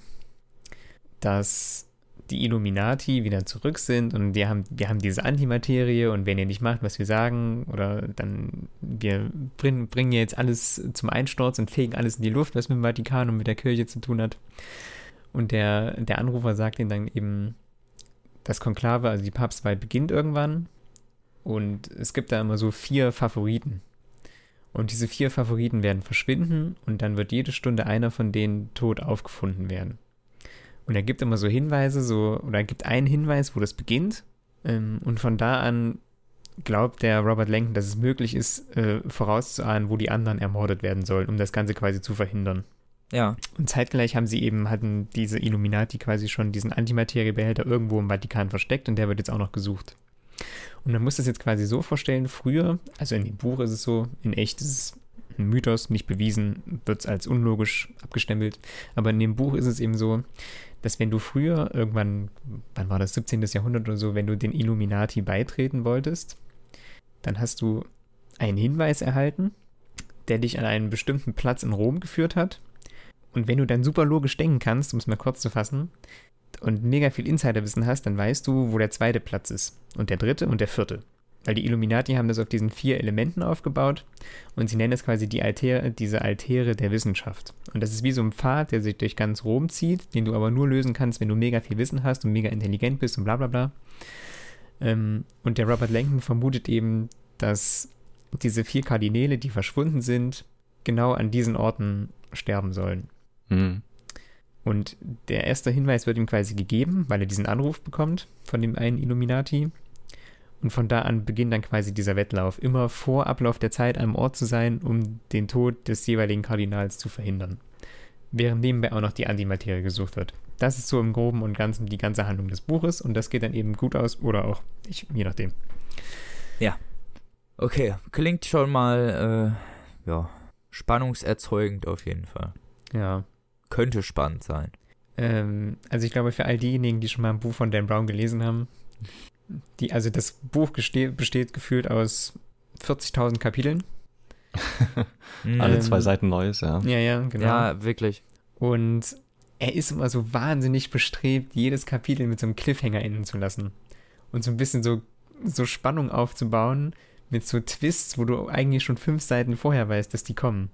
S1: dass die Illuminati wieder zurück sind und wir haben, wir haben diese Antimaterie und wenn ihr nicht macht, was wir sagen, oder dann wir bringen, bringen jetzt alles zum Einsturz und fegen alles in die Luft, was mit dem Vatikan und mit der Kirche zu tun hat. Und der, der Anrufer sagt ihnen dann eben, das Konklave, also die Papstwahl beginnt irgendwann und es gibt da immer so vier Favoriten. Und diese vier Favoriten werden verschwinden und dann wird jede Stunde einer von denen tot aufgefunden werden. Und er gibt immer so Hinweise, so, oder er gibt einen Hinweis, wo das beginnt. Ähm, und von da an glaubt der Robert Langton, dass es möglich ist, äh, vorauszuahnen, wo die anderen ermordet werden sollen, um das Ganze quasi zu verhindern.
S2: ja.
S1: Und zeitgleich haben sie eben, hatten diese Illuminati quasi schon diesen Antimateriebehälter irgendwo im Vatikan versteckt und der wird jetzt auch noch gesucht. Und man muss das jetzt quasi so vorstellen, früher, also in dem Buch ist es so, in echt ist es ein Mythos, nicht bewiesen, wird es als unlogisch abgestempelt, aber in dem Buch ist es eben so, dass wenn du früher irgendwann, wann war das, 17. Jahrhundert oder so, wenn du den Illuminati beitreten wolltest, dann hast du einen Hinweis erhalten, der dich an einen bestimmten Platz in Rom geführt hat und wenn du dann super logisch denken kannst, um es mal kurz zu fassen, und mega viel Insiderwissen hast, dann weißt du, wo der zweite Platz ist. Und der dritte und der vierte. Weil die Illuminati haben das auf diesen vier Elementen aufgebaut und sie nennen es quasi die Altäre, diese Altäre der Wissenschaft. Und das ist wie so ein Pfad, der sich durch ganz Rom zieht, den du aber nur lösen kannst, wenn du mega viel Wissen hast und mega intelligent bist und bla bla bla. Ähm, und der Robert Langton vermutet eben, dass diese vier Kardinäle, die verschwunden sind, genau an diesen Orten sterben sollen.
S3: Mhm.
S1: Und der erste Hinweis wird ihm quasi gegeben, weil er diesen Anruf bekommt von dem einen Illuminati. Und von da an beginnt dann quasi dieser Wettlauf, immer vor Ablauf der Zeit am Ort zu sein, um den Tod des jeweiligen Kardinals zu verhindern. Während nebenbei auch noch die Antimaterie gesucht wird. Das ist so im Groben und Ganzen die ganze Handlung des Buches und das geht dann eben gut aus oder auch nicht, je nachdem.
S2: Okay, klingt schon mal, äh, ja, spannungserzeugend auf jeden Fall.
S1: Ja.
S2: Könnte spannend sein.
S1: Ähm, also ich glaube, für all diejenigen, die schon mal ein Buch von Dan Brown gelesen haben, die, also das Buch besteht gefühlt aus 40.000 Kapiteln.
S3: Alle
S1: Ähm,
S3: zwei Seiten Neues, ja.
S1: Ja, ja, genau.
S2: Ja, wirklich.
S1: Und er ist immer so wahnsinnig bestrebt, jedes Kapitel mit so einem Cliffhanger enden zu lassen. Und so ein bisschen so, so Spannung aufzubauen mit so Twists, wo du eigentlich schon fünf Seiten vorher weißt, dass die kommen.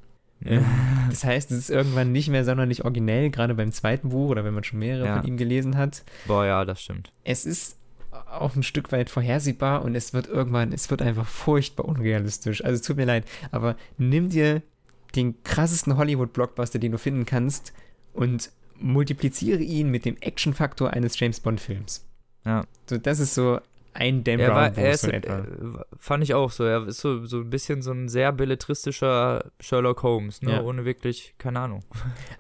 S1: Das heißt, es ist irgendwann nicht mehr sonderlich originell, gerade beim zweiten Buch oder wenn man schon mehrere
S2: Ja.
S1: von ihm gelesen hat.
S2: Boah, ja, das stimmt.
S1: Es ist auch ein Stück weit vorhersehbar und es wird irgendwann, es wird einfach furchtbar unrealistisch. Also es tut mir leid, aber nimm dir den krassesten Hollywood-Blockbuster, den du finden kannst und multipliziere ihn mit dem Action-Faktor eines James Bond-Films.
S2: Ja.
S1: So, das ist so ein Dan
S2: Er war, er ist,
S1: etwa.
S2: äh, fand ich auch so. Er ist so, so ein bisschen so ein sehr belletristischer Sherlock Holmes, ne?
S1: Ja.
S2: Ohne wirklich, keine Ahnung.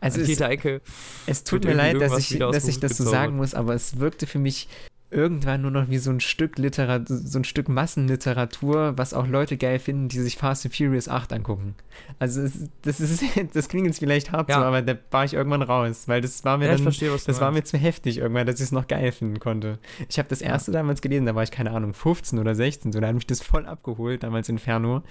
S1: Also es,
S2: jeder Ecke.
S1: es tut mir leid, dass ich, dass ich das so sagen muss, aber es wirkte für mich irgendwann nur noch wie so ein Stück Literatur, so ein Stück Massenliteratur, was auch Leute geil finden, die sich Fast and Furious 8 angucken. Also es, das ist, das klingt jetzt vielleicht hart
S2: Ja.
S1: so, aber da war ich irgendwann raus, weil das war mir
S2: Ja,
S1: dann,
S2: verstehe,
S1: das war mir
S2: meinst.
S1: zu heftig irgendwann, dass ich es noch geil finden konnte. Ich habe das erste damals gelesen, da war ich keine Ahnung 15 oder 16, so da hat mich das voll abgeholt damals Inferno.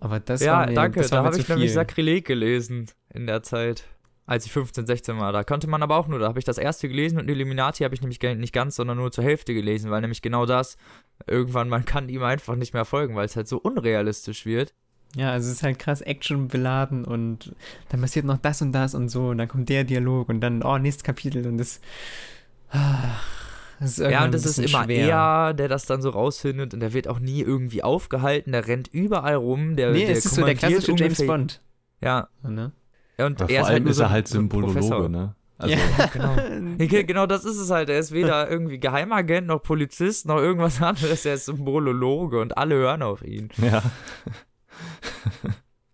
S1: Aber das
S2: Ja,
S1: war mir,
S2: danke.
S1: das war
S2: Da habe ich nämlich
S1: viel.
S2: Sakrileg gelesen in der Zeit, als ich 15, 16 war. Da konnte man aber auch nur, da habe ich das erste gelesen und Illuminati habe ich nämlich nicht ganz, sondern nur zur Hälfte gelesen, weil nämlich genau das, irgendwann, man kann ihm einfach nicht mehr folgen, weil es halt so unrealistisch wird.
S1: Ja, also es ist halt krass actionbeladen und dann passiert noch das und das und so und dann kommt der Dialog und dann, oh, nächstes Kapitel und das. ah, das ist irgendwann
S2: Ja, und das ist immer
S1: schwer.
S2: er, der das dann so rausfindet und der wird auch nie irgendwie aufgehalten, der rennt überall rum, der,
S1: Nee,
S2: der
S1: es ist so der klassische James Bond.
S2: Ja,
S1: Ne?
S2: Und er
S3: vor
S2: ist
S3: allem
S2: halt
S3: ist
S2: so
S3: er halt. Symbolologe, ne? Also,
S1: ja,
S2: genau. Ge- Genau, das ist es halt. Er ist weder irgendwie Geheimagent noch Polizist noch irgendwas anderes. Er ist Symbolologe und alle hören auf ihn.
S3: ja.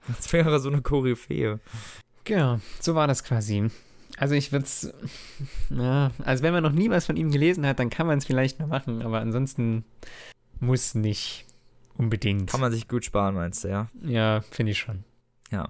S2: Das wäre so eine Koryphäe.
S1: Genau, so war das quasi. Also ich würde es, ja, also wenn man noch nie was von ihm gelesen hat, dann kann man es vielleicht noch machen, aber ansonsten muss nicht unbedingt.
S2: Kann man sich gut sparen, meinst du, ja?
S1: ja, finde ich schon.
S2: Ja.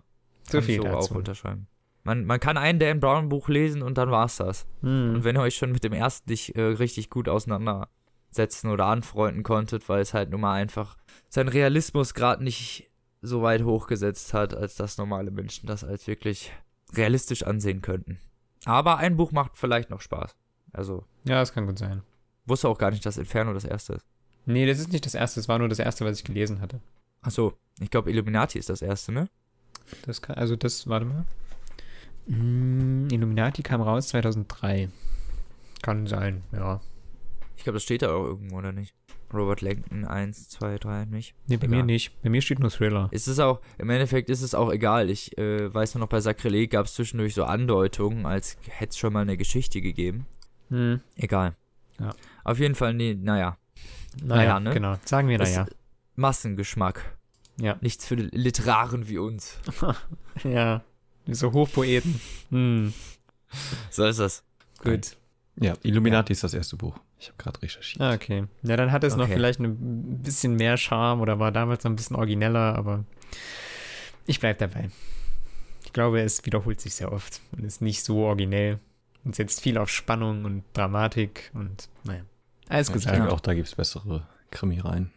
S1: So
S2: Kann
S1: viel
S2: ich so
S1: dazu.
S2: auch unterschreiben. Man, man kann ein Dan Brown Buch lesen und dann war's das.
S1: Hm.
S2: Und wenn ihr euch schon mit dem ersten nicht äh, richtig gut auseinandersetzen oder anfreunden konntet, weil es halt nun mal einfach seinen Realismus gerade nicht so weit hochgesetzt hat, als dass normale Menschen das als wirklich realistisch ansehen könnten. Aber ein Buch macht vielleicht noch Spaß. Also,
S1: Ja, das kann gut sein.
S2: wusste auch gar nicht, dass Inferno das erste ist.
S1: Nee, das ist nicht das erste, es war nur das erste, was ich gelesen hatte.
S2: Achso, ich glaube Illuminati ist das erste, ne?
S1: Das kann, also das, warte mal. Mm, Illuminati kam raus 2003. Kann sein, ja.
S2: Ich glaube, das steht da auch irgendwo, oder nicht? Robert Langton 1, 2, 3, nicht?
S1: Nee, bei
S2: Egal.
S1: mir nicht. Bei mir steht nur Thriller.
S2: Es ist auch, im Endeffekt ist es auch egal. Ich äh, weiß nur noch, bei Sakrileg gab es zwischendurch so Andeutungen, als hätte es schon mal eine Geschichte gegeben.
S1: Hm.
S2: Egal.
S1: Ja.
S2: Auf jeden Fall, nee, naja.
S1: Naja,
S2: Naja, ne?
S1: genau. Sagen wir naja.
S2: Massengeschmack.
S1: Ja.
S2: Nichts für Literaren wie uns.
S1: Ja. So Hochpoeten. Hm.
S2: So ist das.
S1: Gut.
S3: ja, Illuminati ist das erste Buch. Ich habe gerade recherchiert.
S1: Ah, okay. Ja, dann hat es noch
S2: Okay.
S1: vielleicht ein bisschen mehr Charme oder war damals noch ein bisschen origineller, aber ich bleib dabei. Ich glaube, es wiederholt sich sehr oft und ist nicht so originell und setzt viel auf Spannung und Dramatik und naja. Alles
S3: Ja, ich
S1: gesagt.
S3: denke auch, da gibt es bessere Krimi rein.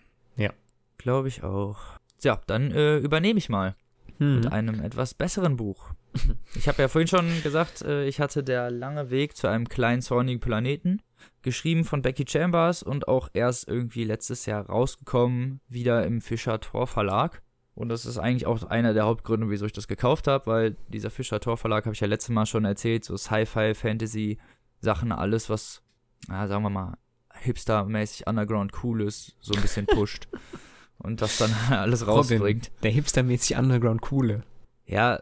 S2: Glaube ich auch. Ja, dann äh, übernehme ich mal
S1: Hm.
S2: mit einem etwas besseren Buch. Ich habe ja vorhin schon gesagt, äh, ich hatte der lange Weg zu einem kleinen zornigen Planeten, geschrieben von Becky Chambers und auch erst irgendwie letztes Jahr rausgekommen, wieder im Fischer Tor Verlag. Und das ist eigentlich auch einer der Hauptgründe, wieso ich das gekauft habe, weil dieser Fischer Tor Verlag, habe ich ja letztes Mal schon erzählt, so Sci-Fi, Fantasy, Sachen, alles, was, ja, sagen wir mal, hipstermäßig underground cool ist, so ein bisschen pusht. Und das dann alles rausbringt.
S1: Der hipstermäßig Underground Coole.
S2: Ja,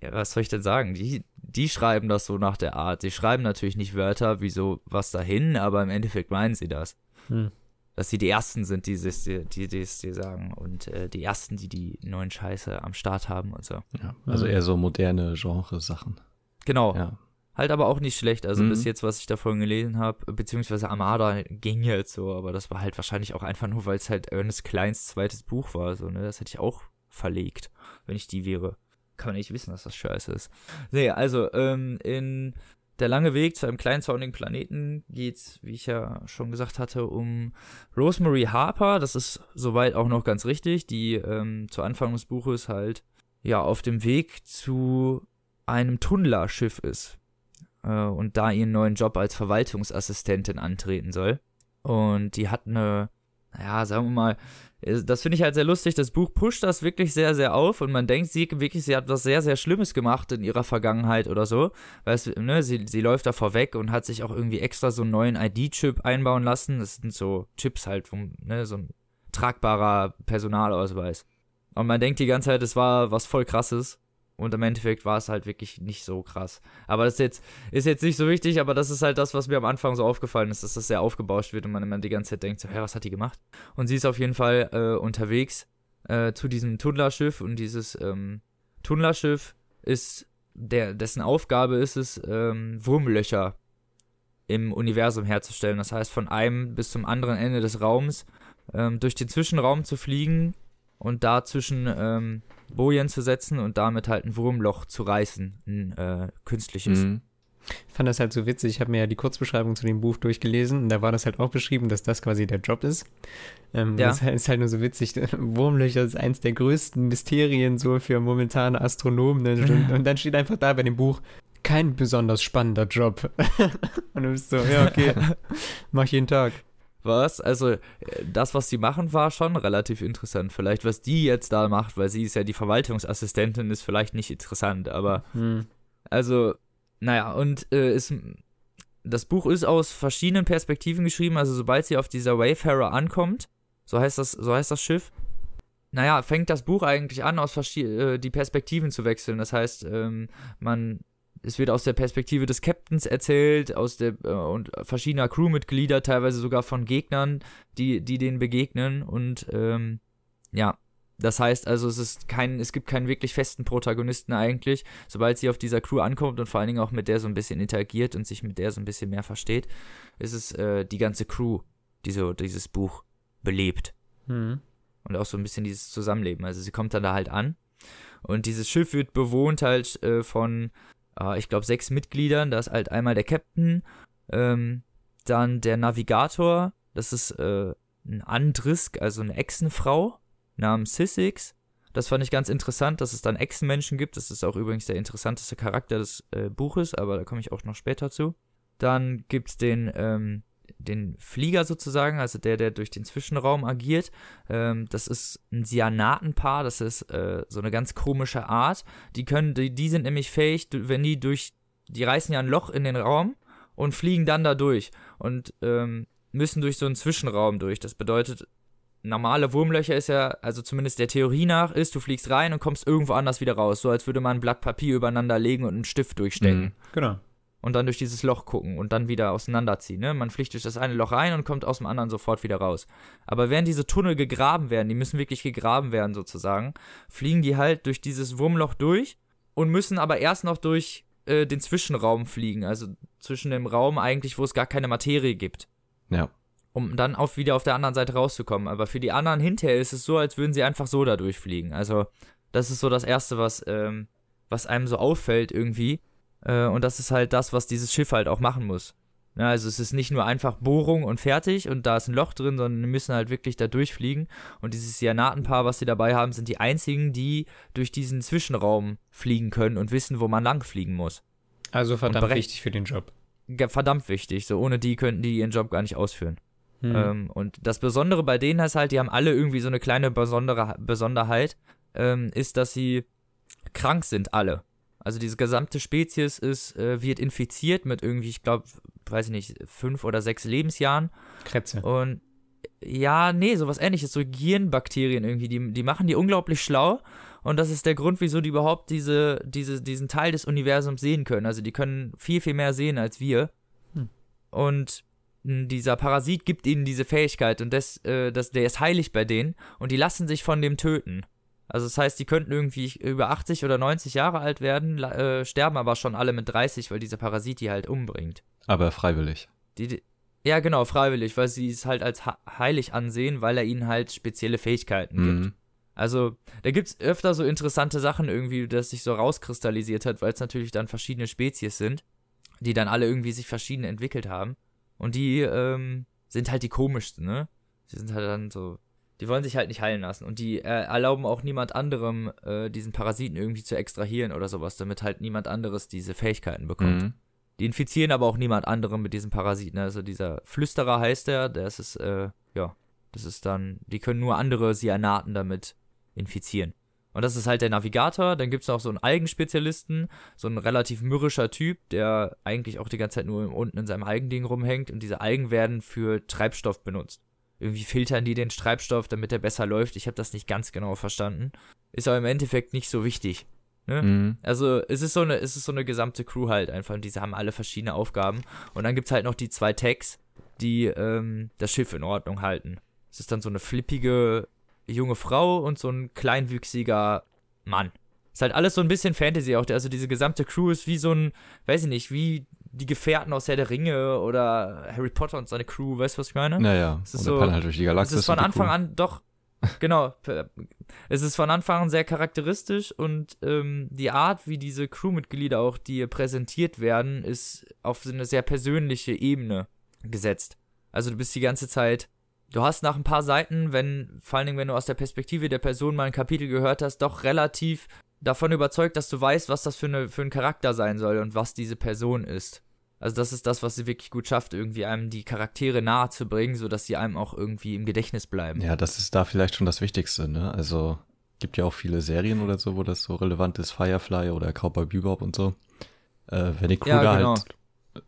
S2: ja, was soll ich denn sagen? Die, die schreiben das so nach der Art. Sie schreiben natürlich nicht Wörter wie so was dahin, aber im Endeffekt meinen sie das.
S1: Hm.
S2: Dass sie die Ersten sind, die es dir, die, die es dir sagen und äh, die Ersten, die die neuen Scheiße am Start haben und so.
S3: Ja, also eher so moderne Genre-Sachen.
S2: Genau.
S3: Ja.
S2: Halt aber auch nicht schlecht. Also
S3: Mhm.
S2: bis jetzt, was ich davon gelesen habe, beziehungsweise Armada ging jetzt so, aber das war halt wahrscheinlich auch einfach nur, weil es halt Ernest Kleins zweites Buch war. So, ne? Das hätte ich auch verlegt, wenn ich die wäre. Kann man nicht wissen, dass das scheiße ist. Nee, also, ähm, in Der lange Weg zu einem kleinen zornigen Planeten geht's, wie ich ja schon gesagt hatte, um Rosemary Harper. Das ist soweit auch noch ganz richtig, die ähm, zu Anfang des Buches halt ja auf dem Weg zu einem Tunnlerschiff ist äh, und da ihren neuen Job als Verwaltungsassistentin antreten soll. Und die hat eine, naja, sagen wir mal, äh, das finde ich halt sehr lustig. Das Buch pusht das wirklich sehr, sehr auf und man denkt, sie wirklich, sie hat was sehr, sehr Schlimmes gemacht in ihrer Vergangenheit oder so. Weil es, ne, sie, sie läuft da vorweg und hat sich auch irgendwie extra so einen neuen ID-Chip einbauen lassen. Das sind so Chips halt, wo, ne, so ein tragbarer Personalausweis. Und man denkt die ganze Zeit, es war was voll krasses. Und im Endeffekt war es halt wirklich nicht so krass. Aber das ist jetzt, ist jetzt nicht so wichtig, aber das ist halt das, was mir am Anfang so aufgefallen ist, dass das sehr aufgebauscht wird und man immer die ganze Zeit denkt, so, hä, was hat die gemacht? Und sie ist auf jeden Fall äh, unterwegs äh, zu diesem Tunnlerschiff und dieses ähm, Tunnlerschiff ist, der, dessen Aufgabe ist es, ähm, Wurmlöcher im Universum herzustellen. Das heißt, von einem bis zum anderen Ende des Raums ähm, durch den Zwischenraum zu fliegen und dazwischen ähm, Bojen zu setzen und damit halt ein Wurmloch zu reißen, ein äh, künstliches.
S3: Mhm.
S1: Ich fand das halt so witzig. Ich habe mir ja die Kurzbeschreibung zu dem Buch durchgelesen und da war das halt auch beschrieben, dass das quasi der Job ist. Ähm,
S2: Ja.
S1: Das ist halt nur so witzig. Wurmlöcher ist eins der größten Mysterien so für momentane Astronomen. Und, und dann steht einfach da bei dem Buch, kein besonders spannender Job. und du bist so, ja, okay, mach jeden Tag.
S2: Was? Also, äh, das, was sie machen, war schon relativ interessant. Vielleicht, was die jetzt da macht, weil sie ist ja die Verwaltungsassistentin, ist vielleicht nicht interessant, aber
S1: Hm.
S2: Also, naja, und äh, ist, das Buch ist aus verschiedenen Perspektiven geschrieben. Also, sobald sie auf dieser Wayfarer ankommt, so heißt das, so heißt das Schiff, naja, fängt das Buch eigentlich an, aus äh, die Perspektiven zu wechseln. Das heißt, ähm, man, es wird aus der Perspektive des Captains erzählt, aus der äh, und verschiedener Crewmitglieder, teilweise sogar von Gegnern, die, die denen begegnen. Und ähm, ja, das heißt also, es ist kein, es gibt keinen wirklich festen Protagonisten eigentlich. Sobald sie auf dieser Crew ankommt und vor allen Dingen auch mit der so ein bisschen interagiert und sich mit der so ein bisschen mehr versteht, ist es äh, die ganze Crew, die so dieses Buch belebt
S1: Hm.
S2: und auch so ein bisschen dieses Zusammenleben. Also sie kommt dann da halt an und dieses Schiff wird bewohnt halt äh, von, äh, ich glaube, sechs Mitgliedern. Da ist halt einmal der Captain, ähm, dann der Navigator, das ist äh, ein Andrisk, also eine Echsenfrau namens Sissix. Das fand ich ganz interessant, dass es dann Echsenmenschen gibt. Das ist auch übrigens der interessanteste Charakter des äh, Buches, aber da komme ich auch noch später zu. Dann gibt's den, ähm, den Flieger sozusagen, also der, der durch den Zwischenraum agiert. Ähm, das ist ein Sianatenpaar, das ist äh, so eine ganz komische Art. Die können, die, die sind nämlich fähig, wenn die durch, die reißen ja ein Loch in den Raum und fliegen dann da durch und ähm, müssen durch so einen Zwischenraum durch. Das bedeutet, normale Wurmlöcher ist ja, also zumindest der Theorie nach, ist, du fliegst rein und kommst irgendwo anders wieder raus. So als würde man ein Blatt Papier übereinander legen und einen Stift durchstecken
S3: Mhm.
S1: Genau.
S2: Und dann durch dieses Loch gucken und dann wieder auseinanderziehen. Ne? Man fliegt durch das eine Loch rein und kommt aus dem anderen sofort wieder raus. Aber während diese Tunnel gegraben werden, die müssen wirklich gegraben werden sozusagen, fliegen die halt durch dieses Wurmloch durch und müssen aber erst noch durch äh, den Zwischenraum fliegen, also zwischen dem Raum eigentlich, wo es gar keine Materie gibt
S3: Ja.
S2: um dann auf, wieder auf der anderen Seite rauszukommen. Aber für die anderen hinterher ist es so, als würden sie einfach so da durchfliegen. Also, das ist so das Erste, was, ähm, was einem so auffällt irgendwie. Äh, und das ist halt das, was dieses Schiff halt auch machen muss. Ja, also es ist nicht nur einfach Bohrung und fertig und da ist ein Loch drin, sondern die müssen halt wirklich da durchfliegen. Und dieses Cyanatenpaar, was sie dabei haben, sind die einzigen, die durch diesen Zwischenraum fliegen können und wissen, wo man lang fliegen muss.
S1: Also verdammt wichtig für den Job.
S2: Verdammt wichtig. So ohne die könnten die ihren Job gar nicht ausführen.
S1: Hm.
S2: Ähm, und das Besondere bei denen ist halt, die haben alle irgendwie so eine kleine besondere Besonderheit, ähm, ist, dass sie krank sind, alle. Also diese gesamte Spezies ist, äh, wird infiziert mit irgendwie, ich glaube, weiß ich nicht, fünf oder sechs Lebensjahren.
S1: Kretze.
S2: Und ja, nee, sowas ähnliches, so Gehirnbakterien irgendwie, die, die machen die unglaublich schlau und das ist der Grund, wieso die überhaupt diese, diese, diesen Teil des Universums sehen können. Also die können viel, viel mehr sehen als wir. Hm. Und dieser Parasit gibt ihnen diese Fähigkeit und das, äh, das, der ist heilig bei denen und die lassen sich von dem töten. Also das heißt, die könnten irgendwie über 80 oder 90 Jahre alt werden, äh, sterben aber schon alle mit 30, weil dieser Parasit die halt umbringt.
S3: Aber freiwillig.
S2: Die, die, ja, genau, freiwillig, weil sie es halt als heilig ansehen, weil er ihnen halt spezielle Fähigkeiten mhm. gibt. Also, da gibt es öfter so interessante Sachen irgendwie, dass sich so rauskristallisiert hat, weil es natürlich dann verschiedene Spezies sind, die dann alle irgendwie sich verschieden entwickelt haben. Und die ähm, sind halt die komischsten, ne? Sie sind halt dann so die wollen sich halt nicht heilen lassen. Und die äh, erlauben auch niemand anderem, äh, diesen Parasiten irgendwie zu extrahieren oder sowas, damit halt niemand anderes diese Fähigkeiten bekommt. Mhm. Die infizieren aber auch niemand anderem mit diesen Parasiten. Also dieser Flüsterer heißt der, das ist, äh, ja, das ist dann, die können nur andere Cyanaten damit infizieren. Und das ist halt der Navigator. Dann gibt es noch so einen Algenspezialisten, so ein relativ mürrischer Typ, der eigentlich auch die ganze Zeit nur unten in seinem Algending rumhängt. Und diese Algen werden für Treibstoff benutzt irgendwie filtern die den Treibstoff, damit er besser läuft. Ich habe das nicht ganz genau verstanden. Ist aber im Endeffekt nicht so wichtig. Ne? Mhm. Also es ist so eine, es ist so eine gesamte Crew halt einfach. Und diese haben alle verschiedene Aufgaben. Und dann gibt es halt noch die zwei Tags, die ähm, das Schiff in Ordnung halten. Es ist dann so eine flippige junge Frau und so ein kleinwüchsiger Mann. Ist halt alles so ein bisschen Fantasy auch. Also diese gesamte Crew ist wie so ein, weiß ich nicht, wie die Gefährten aus Herr der Ringe oder Harry Potter und seine Crew, weißt du, was ich meine?
S3: Naja,
S2: es ist so, halt durch die Galaxis. Es ist von Anfang Crew. an doch, genau, es ist von Anfang an sehr charakteristisch und ähm, die Art, wie diese Crewmitglieder auch dir präsentiert werden, ist auf eine sehr persönliche Ebene gesetzt. Also du bist die ganze Zeit, du hast nach ein paar Seiten, wenn, vor allen Dingen, wenn du aus der Perspektive der Person mal ein Kapitel gehört hast, doch relativ davon überzeugt, dass du weißt, was das für, eine, für ein Charakter sein soll und was diese Person ist. Also das ist das, was sie wirklich gut schafft, irgendwie einem die Charaktere nahe zu bringen, sodass sie einem auch irgendwie im Gedächtnis bleiben.
S3: Ja, das ist da vielleicht schon das Wichtigste, ne? Also gibt ja auch viele Serien oder so, wo das so relevant ist, Firefly oder Cowboy Bebop und so. Äh, wenn die Crew ja, genau. halt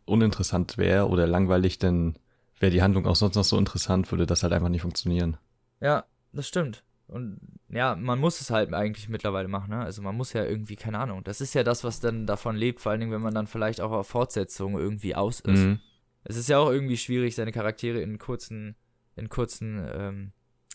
S3: uninteressant wäre oder langweilig, dann wäre die Handlung auch sonst noch so interessant, würde das halt einfach nicht funktionieren.
S2: Ja, das stimmt. Und ja, man muss es halt eigentlich mittlerweile machen, ne? Also man muss ja irgendwie, keine Ahnung. Das ist ja das, was dann davon lebt, vor allen Dingen, wenn man dann vielleicht auch auf Fortsetzungen irgendwie aus ist. Mhm. Es ist ja auch irgendwie schwierig, seine Charaktere in kurzen, in kurzen ähm,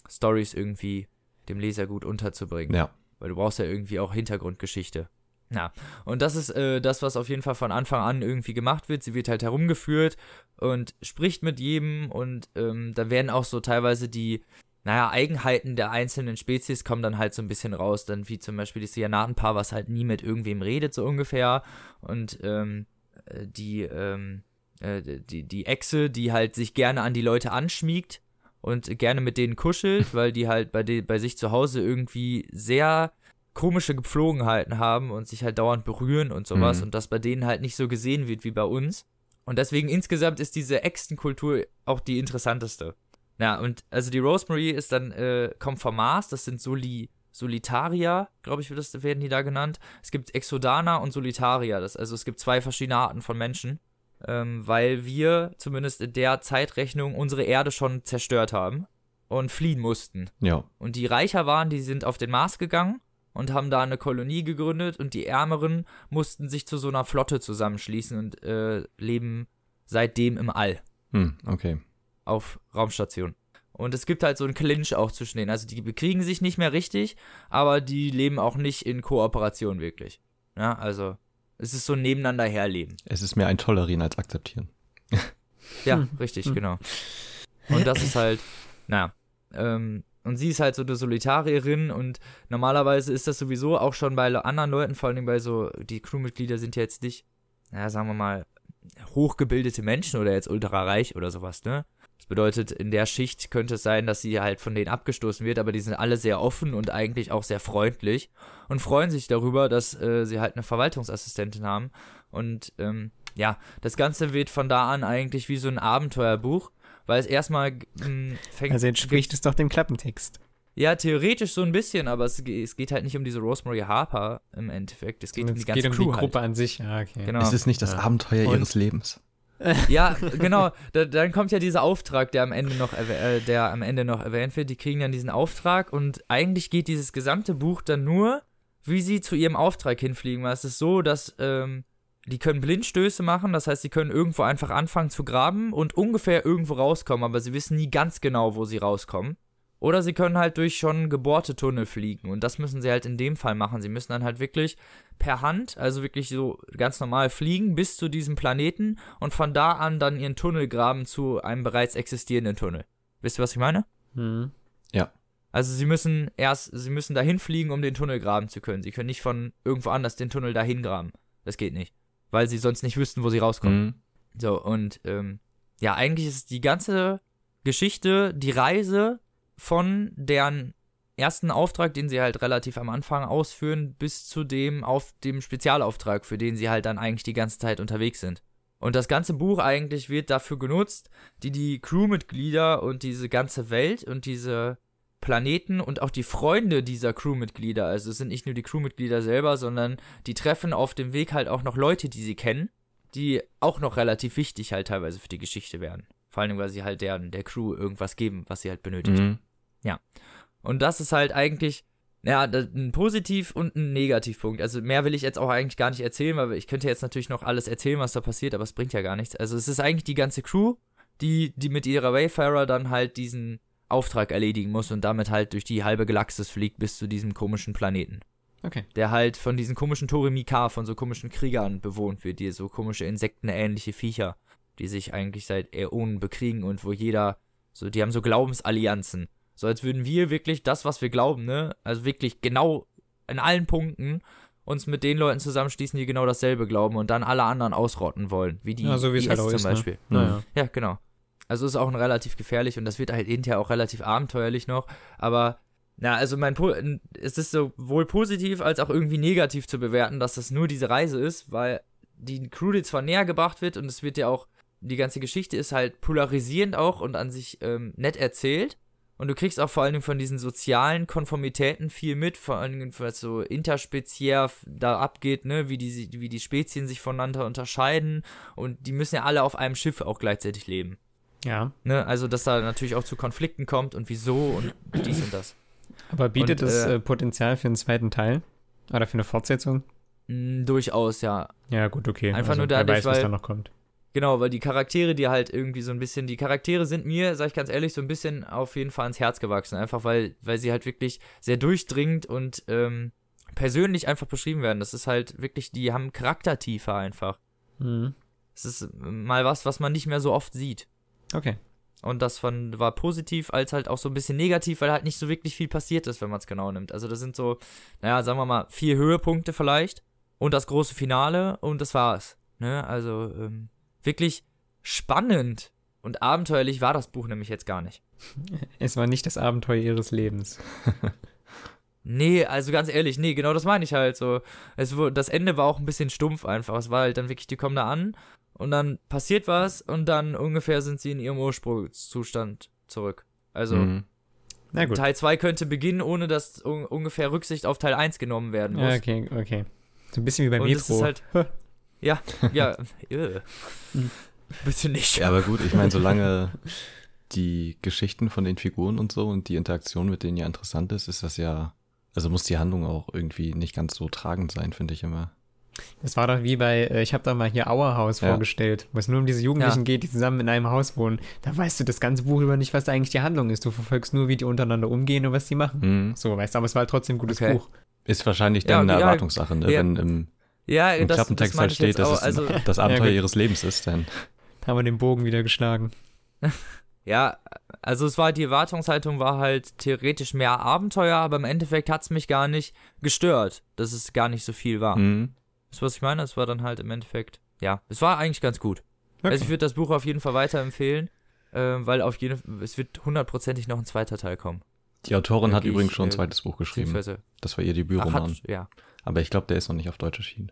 S2: Stories irgendwie dem Leser gut unterzubringen.
S3: Ja.
S2: Weil du brauchst ja irgendwie auch Hintergrundgeschichte. Ja, und das ist äh, das, was auf jeden Fall von Anfang an irgendwie gemacht wird. Sie wird halt herumgeführt und spricht mit jedem und ähm, da werden auch so teilweise die, naja, Eigenheiten der einzelnen Spezies kommen dann halt so ein bisschen raus. Dann wie zum Beispiel das Cyanatenpaar, was halt nie mit irgendwem redet, so ungefähr. Und ähm, äh, die, ähm, äh, die, die Echse, die halt sich gerne an die Leute anschmiegt und gerne mit denen kuschelt, weil die halt bei, de bei sich zu Hause irgendwie sehr komische Gepflogenheiten haben und sich halt dauernd berühren und sowas mhm. und das bei denen halt nicht so gesehen wird wie bei uns. Und deswegen insgesamt ist diese Echsenkultur auch die interessanteste. Ja, und also die Rosemary ist dann, äh, kommt vom Mars, das sind Soli, Solitaria, glaube ich, das, werden die da genannt. Es gibt Exodana und Solitaria, das, also es gibt zwei verschiedene Arten von Menschen, ähm, weil wir zumindest in der Zeitrechnung unsere Erde schon zerstört haben und fliehen mussten.
S3: Ja.
S2: Und die reicher waren, die sind auf den Mars gegangen und haben da eine Kolonie gegründet und die Ärmeren mussten sich zu so einer Flotte zusammenschließen und äh, leben seitdem im All.
S3: Hm, okay
S2: auf Raumstation. Und es gibt halt so einen Clinch auch zwischen denen. Also die bekriegen sich nicht mehr richtig, aber die leben auch nicht in Kooperation wirklich. Ja, also es ist so ein Nebeneinander herleben.
S3: Es ist mehr ein Tolerieren als Akzeptieren.
S2: ja, hm. richtig, hm. genau. Und das ist halt, naja, ähm, und sie ist halt so eine Solitarierin und normalerweise ist das sowieso auch schon bei anderen Leuten, vor allem bei so, die Crewmitglieder sind ja jetzt nicht, naja, sagen wir mal, hochgebildete Menschen oder jetzt ultra reich oder sowas, ne? Das bedeutet, in der Schicht könnte es sein, dass sie halt von denen abgestoßen wird, aber die sind alle sehr offen und eigentlich auch sehr freundlich und freuen sich darüber, dass äh, sie halt eine Verwaltungsassistentin haben. Und ähm, ja, das Ganze wird von da an eigentlich wie so ein Abenteuerbuch, weil es erstmal
S1: ähm, fängt. Also entspricht es doch dem Klappentext.
S2: Ja, theoretisch so ein bisschen, aber es, es, geht halt nicht um diese Rosemary Harper im Endeffekt. Es geht es um die ganze geht um Crew die
S1: Gruppe
S2: halt.
S1: an sich. Ja, okay.
S3: Genau. Es ist nicht das ja. Abenteuer und ihres Lebens.
S2: ja, genau. Da, dann kommt ja dieser Auftrag, der am Ende noch, äh, der am Ende noch erwähnt wird. Die kriegen dann diesen Auftrag und eigentlich geht dieses gesamte Buch dann nur wie sie zu ihrem Auftrag hinfliegen. Weil es ist so, dass ähm, die können Blindstöße machen, das heißt, sie können irgendwo einfach anfangen zu graben und ungefähr irgendwo rauskommen, aber sie wissen nie ganz genau, wo sie rauskommen. Oder sie können halt durch schon gebohrte Tunnel fliegen. Und das müssen sie halt in dem Fall machen. Sie müssen dann halt wirklich per Hand, also wirklich so ganz normal fliegen bis zu diesem Planeten und von da an dann ihren Tunnel graben zu einem bereits existierenden Tunnel. Wisst ihr, was ich meine?
S1: Hm.
S3: Ja.
S2: Also sie müssen erst, sie müssen dahin fliegen, um den Tunnel graben zu können. Sie können nicht von irgendwo anders den Tunnel dahin graben. Das geht nicht. Weil sie sonst nicht wüssten, wo sie rauskommen.
S3: Mhm.
S2: So, und ähm, ja, eigentlich ist die ganze Geschichte, die Reise von deren ersten Auftrag, den sie halt relativ am Anfang ausführen, bis zu dem auf dem Spezialauftrag, für den sie halt dann eigentlich die ganze Zeit unterwegs sind. Und das ganze Buch eigentlich wird dafür genutzt, die die Crewmitglieder und diese ganze Welt und diese Planeten und auch die Freunde dieser Crewmitglieder, also es sind nicht nur die Crewmitglieder selber, sondern die treffen auf dem Weg halt auch noch Leute, die sie kennen, die auch noch relativ wichtig halt teilweise für die Geschichte werden. Vor allem, weil sie halt deren, der Crew irgendwas geben, was sie halt benötigt.
S3: Mhm.
S2: Und das ist halt eigentlich, ja, ein Positiv- und ein Negativpunkt. Also mehr will ich jetzt auch eigentlich gar nicht erzählen, weil ich könnte jetzt natürlich noch alles erzählen, was da passiert, aber es bringt ja gar nichts. Also es ist eigentlich die ganze Crew, die, die mit ihrer Wayfarer dann halt diesen Auftrag erledigen muss und damit halt durch die halbe Galaxis fliegt bis zu diesem komischen Planeten.
S1: Okay.
S2: Der halt von diesen komischen Toremika, von so komischen Kriegern bewohnt wird, die so komische insektenähnliche Viecher, die sich eigentlich seit Äonen bekriegen und wo jeder, so, die haben so Glaubensallianzen. So als würden wir wirklich das, was wir glauben, ne, also wirklich genau in allen Punkten uns mit den Leuten zusammenschließen, die genau dasselbe glauben und dann alle anderen ausrotten wollen, wie die
S1: Ja, so wie
S2: IS
S1: halt
S2: zum
S1: ist, ne?
S2: Beispiel.
S1: Naja.
S2: Ja, genau. Also ist auch ein relativ gefährlich und das wird halt hinterher auch relativ abenteuerlich noch. Aber, na, also mein po es ist sowohl positiv als auch irgendwie negativ zu bewerten, dass das nur diese Reise ist, weil die Crew dir zwar näher gebracht wird und es wird ja auch, die ganze Geschichte ist halt polarisierend auch und an sich ähm, nett erzählt. Und du kriegst auch vor allen Dingen von diesen sozialen Konformitäten viel mit, vor allen Dingen, was so interspeziär da abgeht, ne, wie die, wie die Spezien sich voneinander unterscheiden. Und die müssen ja alle auf einem Schiff auch gleichzeitig leben.
S1: Ja.
S2: Ne? Also, dass da natürlich auch zu Konflikten kommt und wieso und dies und das.
S1: Aber bietet
S2: Und,
S1: es
S2: äh,
S1: äh, Potenzial für einen zweiten Teil? Oder für eine Fortsetzung?
S2: Durchaus, ja.
S1: Ja, gut, okay.
S2: Einfach
S1: also,
S2: nur
S1: wer
S2: dadurch,
S1: weiß, was
S2: weil-
S1: da noch kommt.
S2: Genau, weil die Charaktere, die halt irgendwie so ein bisschen, die Charaktere sind mir, sag ich ganz ehrlich, so ein bisschen auf jeden Fall ans Herz gewachsen. Einfach weil, weil sie halt wirklich sehr durchdringend und ähm, persönlich einfach beschrieben werden. Das ist halt wirklich, die haben Charaktertiefe einfach.
S1: Mhm.
S2: Es ist mal was, was man nicht mehr so oft sieht.
S1: Okay.
S2: Und das von, war positiv als halt auch so ein bisschen negativ, weil halt nicht so wirklich viel passiert ist, wenn man es genau nimmt. Also das sind so, naja, sagen wir mal, vier Höhepunkte vielleicht und das große Finale und das war's. Ne? Also ähm, wirklich spannend und abenteuerlich war das Buch nämlich jetzt gar nicht.
S1: Es war nicht das Abenteuer ihres Lebens.
S2: Nee, also ganz ehrlich, nee, genau das meine ich halt so. Es, wurde- das Ende war auch ein bisschen stumpf einfach. Es war halt dann wirklich, die kommen da an und dann passiert was und dann ungefähr sind sie in ihrem Ursprungszustand zurück. Also
S3: Mhm.
S2: Teil 2 könnte beginnen, ohne dass un ungefähr Rücksicht auf Teil 1 genommen werden muss.
S1: Ja, okay, okay. So ein bisschen wie bei
S2: Und
S1: Metro.
S2: ist halt. ja, ja. äh. Bitte nicht.
S3: Ja, aber gut, ich meine, solange die Geschichten von den Figuren und so und die Interaktion mit denen ja interessant ist, ist das ja, also muss die Handlung auch irgendwie nicht ganz so tragend sein, finde ich immer.
S1: Das war doch wie bei, äh, ich habe da mal hier Our House
S3: Ja.
S1: vorgestellt, wo es nur um diese Jugendlichen
S2: Ja.
S1: geht, die zusammen in einem Haus wohnen. Da weißt du das ganze Buch über nicht, was da eigentlich die Handlung ist. Du verfolgst nur, wie die untereinander umgehen und was die machen.
S3: Mhm.
S1: So, weißt du, aber es war halt trotzdem ein gutes
S2: Okay.
S1: Buch.
S3: Ist wahrscheinlich
S2: Ja,
S3: dann eine
S2: ja,
S3: Erwartungssache, ne?
S2: ja.
S3: wenn im,
S2: Ja,
S3: im
S2: das, das
S3: Klappentext
S2: meine
S3: halt steht, dass
S2: auch.
S3: es
S2: Also,
S3: ein, das Abenteuer
S1: gut.
S3: ihres Lebens ist, dann.
S1: Da haben wir den Bogen wieder geschlagen.
S2: ja, also es war, die Erwartungshaltung war halt theoretisch mehr Abenteuer, aber im Endeffekt hat es mich gar nicht gestört, dass es gar nicht so viel war.
S3: Mhm.
S2: Weißt du, was ich meine? Es war dann halt im Endeffekt, ja, es war eigentlich ganz gut.
S1: Okay.
S2: Also ich würde das Buch auf jeden Fall weiterempfehlen, äh, weil auf jeden es wird hundertprozentig noch ein zweiter Teil kommen.
S3: Die Autorin hat übrigens schon ein
S2: äh,
S3: zweites Buch geschrieben. Das war ihr
S2: ach,
S3: Debütroman.
S2: hat, ja,
S3: Aber ich glaube, der ist noch nicht auf Deutsch erschienen.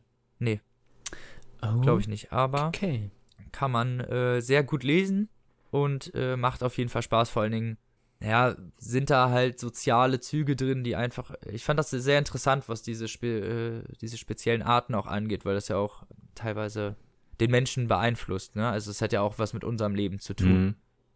S1: oh,
S2: glaube ich nicht. Aber
S1: Okay.
S2: kann man äh, sehr gut lesen und äh, macht auf jeden Fall Spaß. Vor allen Dingen, ja, sind da halt soziale Züge drin, die einfach. Ich fand das sehr interessant, was diese, spe äh, diese speziellen Arten auch angeht, weil das ja auch teilweise den Menschen beeinflusst. Ne? Also es hat ja auch was mit unserem Leben zu tun,
S3: Mhm.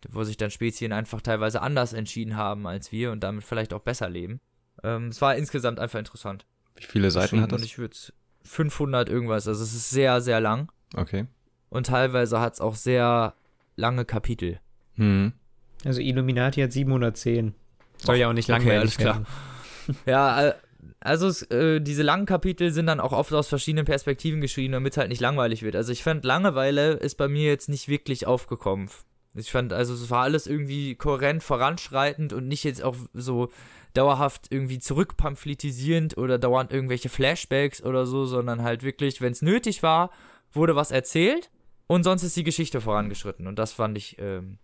S2: wo sich dann Spezien einfach teilweise anders entschieden haben als wir und damit vielleicht auch besser leben. Ähm, es war insgesamt einfach interessant.
S3: Wie viele Seiten hat
S2: Und
S3: das?
S2: ich würde 500 irgendwas. Also es ist sehr, sehr lang.
S3: Okay.
S2: Und teilweise hat es auch sehr lange Kapitel.
S3: Hm.
S1: Also Illuminati hat 710. Soll ja auch nicht
S2: Okay,
S1: langweilig
S2: alles klar. Ja, äh, also es, äh, diese langen Kapitel sind dann auch oft aus verschiedenen Perspektiven geschrieben, damit es halt nicht langweilig wird. Also ich fand, Langeweile ist bei mir jetzt nicht wirklich aufgekommen. Ich fand, also es war alles irgendwie kohärent voranschreitend und nicht jetzt auch so dauerhaft irgendwie zurückpamphletisierend oder dauernd irgendwelche Flashbacks oder so, sondern halt wirklich, wenn es nötig war, wurde was erzählt und sonst ist die Geschichte vorangeschritten. Und das fand ich ähm,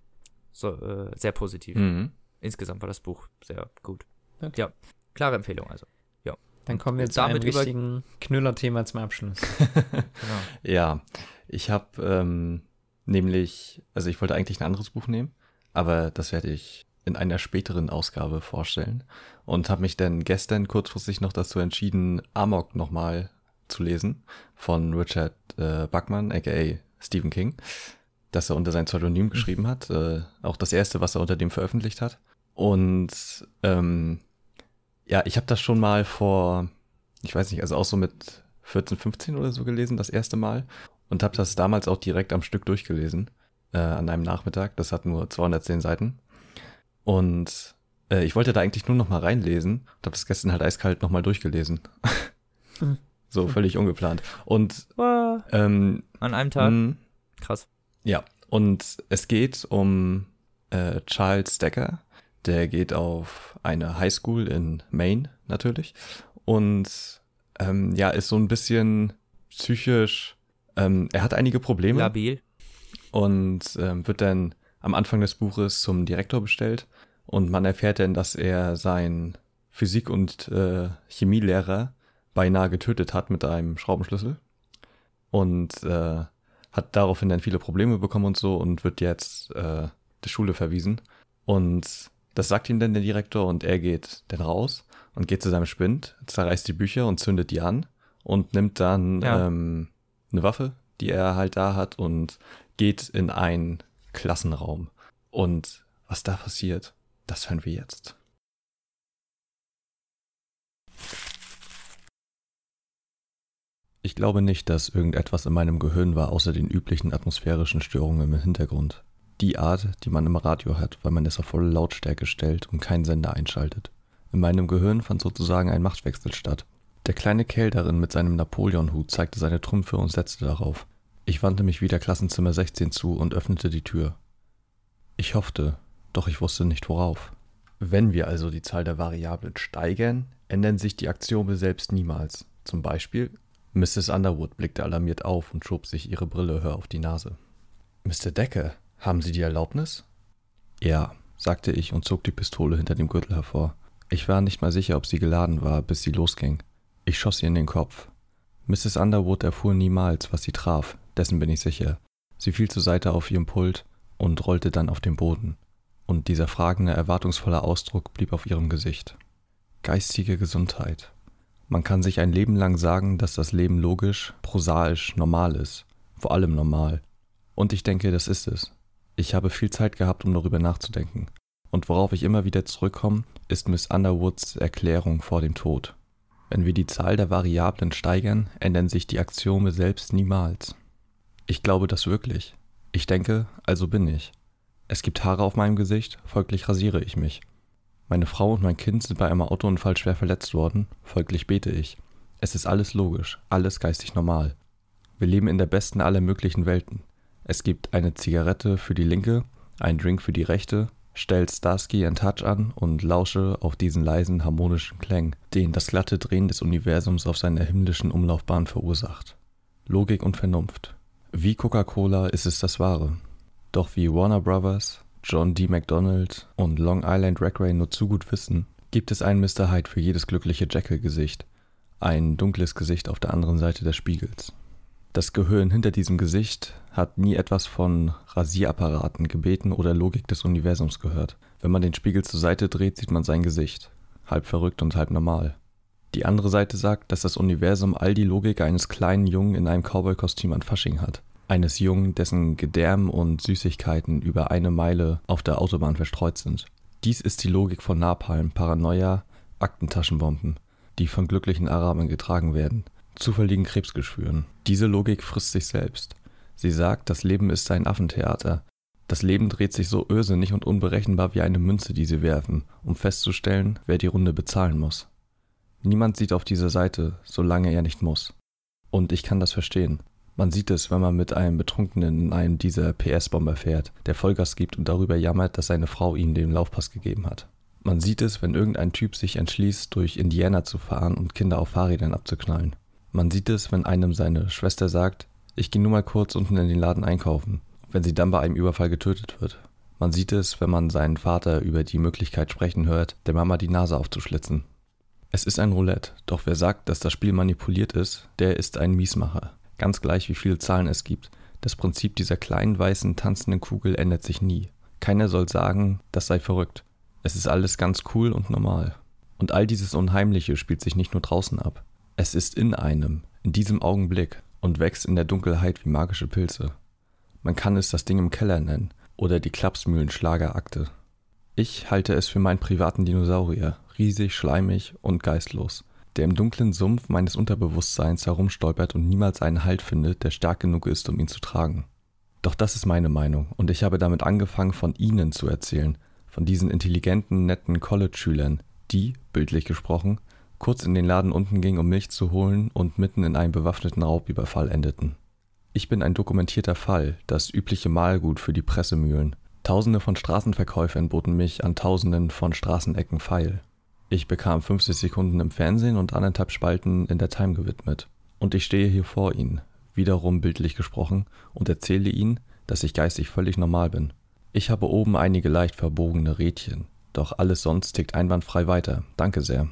S2: so, äh, sehr positiv.
S3: Mhm.
S2: Insgesamt war das Buch sehr gut.
S1: Okay.
S2: Ja, klare Empfehlung also.
S1: Dann kommen wir zu einem
S2: damit über-
S1: richtigen Knüller-Thema zum Abschluss.
S2: Genau.
S3: Ja, ich habe ähm, nämlich, also ich wollte eigentlich ein anderes Buch nehmen, aber das werde ich in einer späteren Ausgabe vorstellen und habe mich dann gestern kurzfristig noch dazu entschieden, Amok nochmal zu lesen von Richard äh, Bachman, aka Stephen King, das er unter sein Pseudonym geschrieben hat, äh, auch das erste, was er unter dem veröffentlicht hat. Und ähm, ja, ich habe das schon mal vor, ich weiß nicht, also auch so mit 14, 15 oder so gelesen, das erste Mal. Und habe das damals auch direkt am Stück durchgelesen, äh, an einem Nachmittag. Das hat nur 210 Seiten. Und äh, ich wollte da eigentlich nur noch mal reinlesen und habe das gestern halt eiskalt noch mal durchgelesen.
S1: Hm.
S3: so völlig ungeplant. Und ähm,
S2: An einem Tag.
S3: mh,
S2: Krass.
S3: ja, und es geht um äh, Charles Decker. Der geht auf eine Highschool in Maine natürlich. Und ähm, ja, ist so ein bisschen psychisch. Ähm, er hat einige Probleme
S2: Labil.
S3: und ähm, wird dann am Anfang des Buches zum Direktor bestellt. Und man erfährt dann, dass er seinen Physik- und äh, Chemielehrer beinahe getötet hat mit einem Schraubenschlüssel. Und äh, hat daraufhin dann viele Probleme bekommen und so und wird jetzt äh, der Schule verwiesen. Und das sagt ihm dann der Direktor und er geht dann raus und geht zu seinem Spind, zerreißt die Bücher und zündet die an und nimmt dann
S2: Ja.
S3: ähm, eine Waffe, die er halt da hat und geht in einen Klassenraum. Und was da passiert, das hören wir jetzt. Ich glaube nicht, dass irgendetwas in meinem Gehirn war, außer den üblichen atmosphärischen Störungen im Hintergrund. Die Art, die man im Radio hat, weil man es auf volle Lautstärke stellt und keinen Sender einschaltet. In meinem Gehirn fand sozusagen ein Machtwechsel statt. Der kleine Kerl darin mit seinem Napoleonhut zeigte seine Trümpfe und setzte darauf. Ich wandte mich wieder Klassenzimmer 16 zu und öffnete die Tür. Ich hoffte, doch ich wusste nicht worauf. Wenn wir also die Zahl der Variablen steigern, ändern sich die Axiome selbst niemals. Zum Beispiel, Mrs. Underwood blickte alarmiert auf und schob sich ihre Brille höher auf die Nase. Mr. Decker, haben Sie die Erlaubnis? Ja, sagte ich und zog die Pistole hinter dem Gürtel hervor. Ich war nicht mal sicher, ob sie geladen war, bis sie losging. Ich schoss ihr in den Kopf. Mrs. Underwood erfuhr niemals, was sie traf, dessen bin ich sicher. Sie fiel zur Seite auf ihrem Pult und rollte dann auf den Boden. Und dieser fragende, erwartungsvolle Ausdruck blieb auf ihrem Gesicht. Geistige Gesundheit. Man kann sich ein Leben lang sagen, dass das Leben logisch, prosaisch, normal ist. Vor allem normal. Und ich denke, das ist es. Ich habe viel Zeit gehabt, um darüber nachzudenken. Und worauf ich immer wieder zurückkomme, ist Miss Underwoods Erklärung vor dem Tod. Wenn wir die Zahl der Variablen steigern, ändern sich die Axiome selbst niemals. Ich glaube das wirklich. Ich denke, also bin ich. Es gibt Haare auf meinem Gesicht, folglich rasiere ich mich. Meine Frau und mein Kind sind bei einem Autounfall schwer verletzt worden, folglich bete ich. Es ist alles logisch, alles geistig normal. Wir leben in der besten aller möglichen Welten. Es gibt eine Zigarette für die linke, einen Drink für die rechte, stell Starsky and Touch an und lausche auf diesen leisen harmonischen Klängen, den das glatte Drehen des Universums auf seiner himmlischen Umlaufbahn verursacht. Logik und Vernunft. Wie Coca-Cola ist es das Wahre. Doch wie Warner Brothers, John D. MacDonald und Long Island Railway nur zu gut wissen, gibt es einen Mr. Hyde für jedes glückliche Jekyll-Gesicht. Ein dunkles Gesicht auf der anderen Seite des Spiegels. Das Gehirn hinter diesem Gesicht hat nie etwas von Rasierapparaten, Gebeten oder Logik des Universums gehört. Wenn man den Spiegel zur Seite dreht, sieht man sein Gesicht. Halb verrückt und halb normal. Die andere Seite sagt, dass das Universum all die Logik eines kleinen Jungen in einem Cowboy-Kostüm an Fasching hat. Eines Jungen, dessen Gedärm und Süßigkeiten über eine Meile auf der Autobahn verstreut sind. Dies ist die Logik von Napalm, Paranoia, Aktentaschenbomben. die von glücklichen Arabern getragen werden, zufälligen Krebsgeschwüren. Diese Logik frisst sich selbst. Sie sagt, das Leben ist ein Affentheater. Das Leben dreht sich so irrsinnig und unberechenbar wie eine Münze, die sie werfen, um festzustellen, wer die Runde bezahlen muss. Niemand sieht auf diese Seite, solange er nicht muss. Und ich kann das verstehen. Man sieht es, wenn man mit einem Betrunkenen in einem dieser PS-Bomber fährt, der Vollgas gibt und darüber jammert, dass seine Frau ihm den Laufpass gegeben hat. Man sieht es, wenn irgendein Typ sich entschließt, durch Indiana zu fahren und Kinder auf Fahrrädern abzuknallen. Man sieht es, wenn einem seine Schwester sagt, ich gehe nur mal kurz unten in den Laden einkaufen, wenn sie dann bei einem Überfall getötet wird. Man sieht es, wenn man seinen Vater über die Möglichkeit sprechen hört, der Mama die Nase aufzuschlitzen. Es ist ein Roulette, doch wer sagt, dass das Spiel manipuliert ist, der ist ein Miesmacher. Ganz gleich, wie viele Zahlen es gibt. Das Prinzip dieser kleinen weißen tanzenden Kugel ändert sich nie. Keiner soll sagen, das sei verrückt. Es ist alles ganz cool und normal. Und all dieses Unheimliche spielt sich nicht nur draußen ab. Es ist in einem, in diesem Augenblick und wächst in der Dunkelheit wie magische Pilze. Man kann es das Ding im Keller nennen oder die Klapsmühlen-Schlagerakte. Ich halte es für meinen privaten Dinosaurier, riesig, schleimig und geistlos, der im dunklen Sumpf meines Unterbewusstseins herumstolpert und niemals einen Halt findet, der stark genug ist, um ihn zu tragen. Doch das ist meine Meinung, und ich habe damit angefangen, von Ihnen zu erzählen, von diesen intelligenten, netten College-Schülern, die, bildlich gesprochen, kurz in den Laden unten gingen, um Milch zu holen und mitten in einem bewaffneten Raubüberfall endeten. Ich bin ein dokumentierter Fall, das übliche Mahlgut für die Pressemühlen. Tausende von Straßenverkäufern boten mich an Tausenden von Straßenecken feil. Ich bekam 50 Sekunden im Fernsehen und anderthalb Spalten in der Time gewidmet. Und ich stehe hier vor Ihnen, wiederum bildlich gesprochen, und erzähle Ihnen, dass ich geistig völlig normal bin. Ich habe oben einige leicht verbogene Rädchen, doch alles sonst tickt einwandfrei weiter. Danke sehr.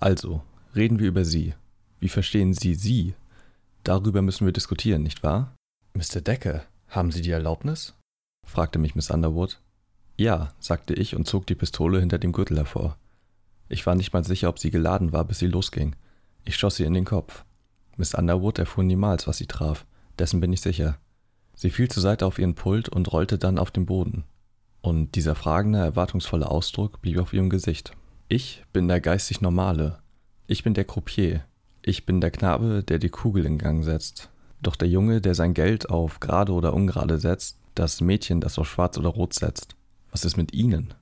S3: Also, reden wir über Sie. Wie verstehen Sie Sie? Darüber müssen wir diskutieren, nicht wahr? Mr. Decker, haben Sie die Erlaubnis? fragte mich Miss Underwood. Ja, sagte ich und zog die Pistole hinter dem Gürtel hervor. Ich war nicht mal sicher, ob sie geladen war, bis sie losging. Ich schoss sie in den Kopf. Miss Underwood erfuhr niemals, was sie traf, dessen bin ich sicher. Sie fiel zur Seite auf ihren Pult und rollte dann auf den Boden. Und dieser fragende, erwartungsvolle Ausdruck blieb auf ihrem Gesicht. Ich bin der geistig Normale. Ich bin der Croupier. Ich bin der Knabe, der die Kugel in Gang setzt. Doch der Junge, der sein Geld auf gerade oder ungerade setzt, das Mädchen, das auf schwarz oder rot setzt. Was ist mit ihnen?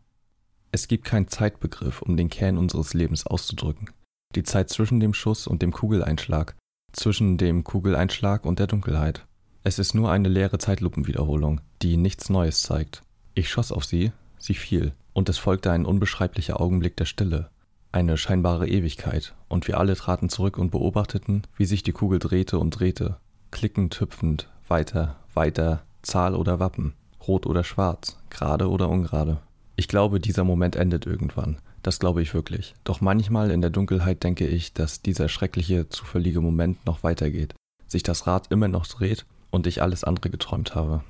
S3: Es gibt keinen Zeitbegriff, um den Kern unseres Lebens auszudrücken. Die Zeit zwischen dem Schuss und dem Kugeleinschlag, zwischen dem Kugeleinschlag und der Dunkelheit. Es ist nur eine leere Zeitlupenwiederholung, die nichts Neues zeigt. Ich schoss auf sie, sie fiel, und es folgte ein unbeschreiblicher Augenblick der Stille, eine scheinbare Ewigkeit, und wir alle traten zurück und beobachteten, wie sich die Kugel drehte und drehte, klickend hüpfend, weiter, weiter, Zahl oder Wappen, rot oder schwarz, gerade oder ungerade. Ich glaube, dieser Moment endet irgendwann. Das glaube ich wirklich. Doch manchmal in der Dunkelheit denke ich, dass dieser schreckliche, zufällige Moment noch weitergeht, sich das Rad immer noch dreht und ich alles andere geträumt habe.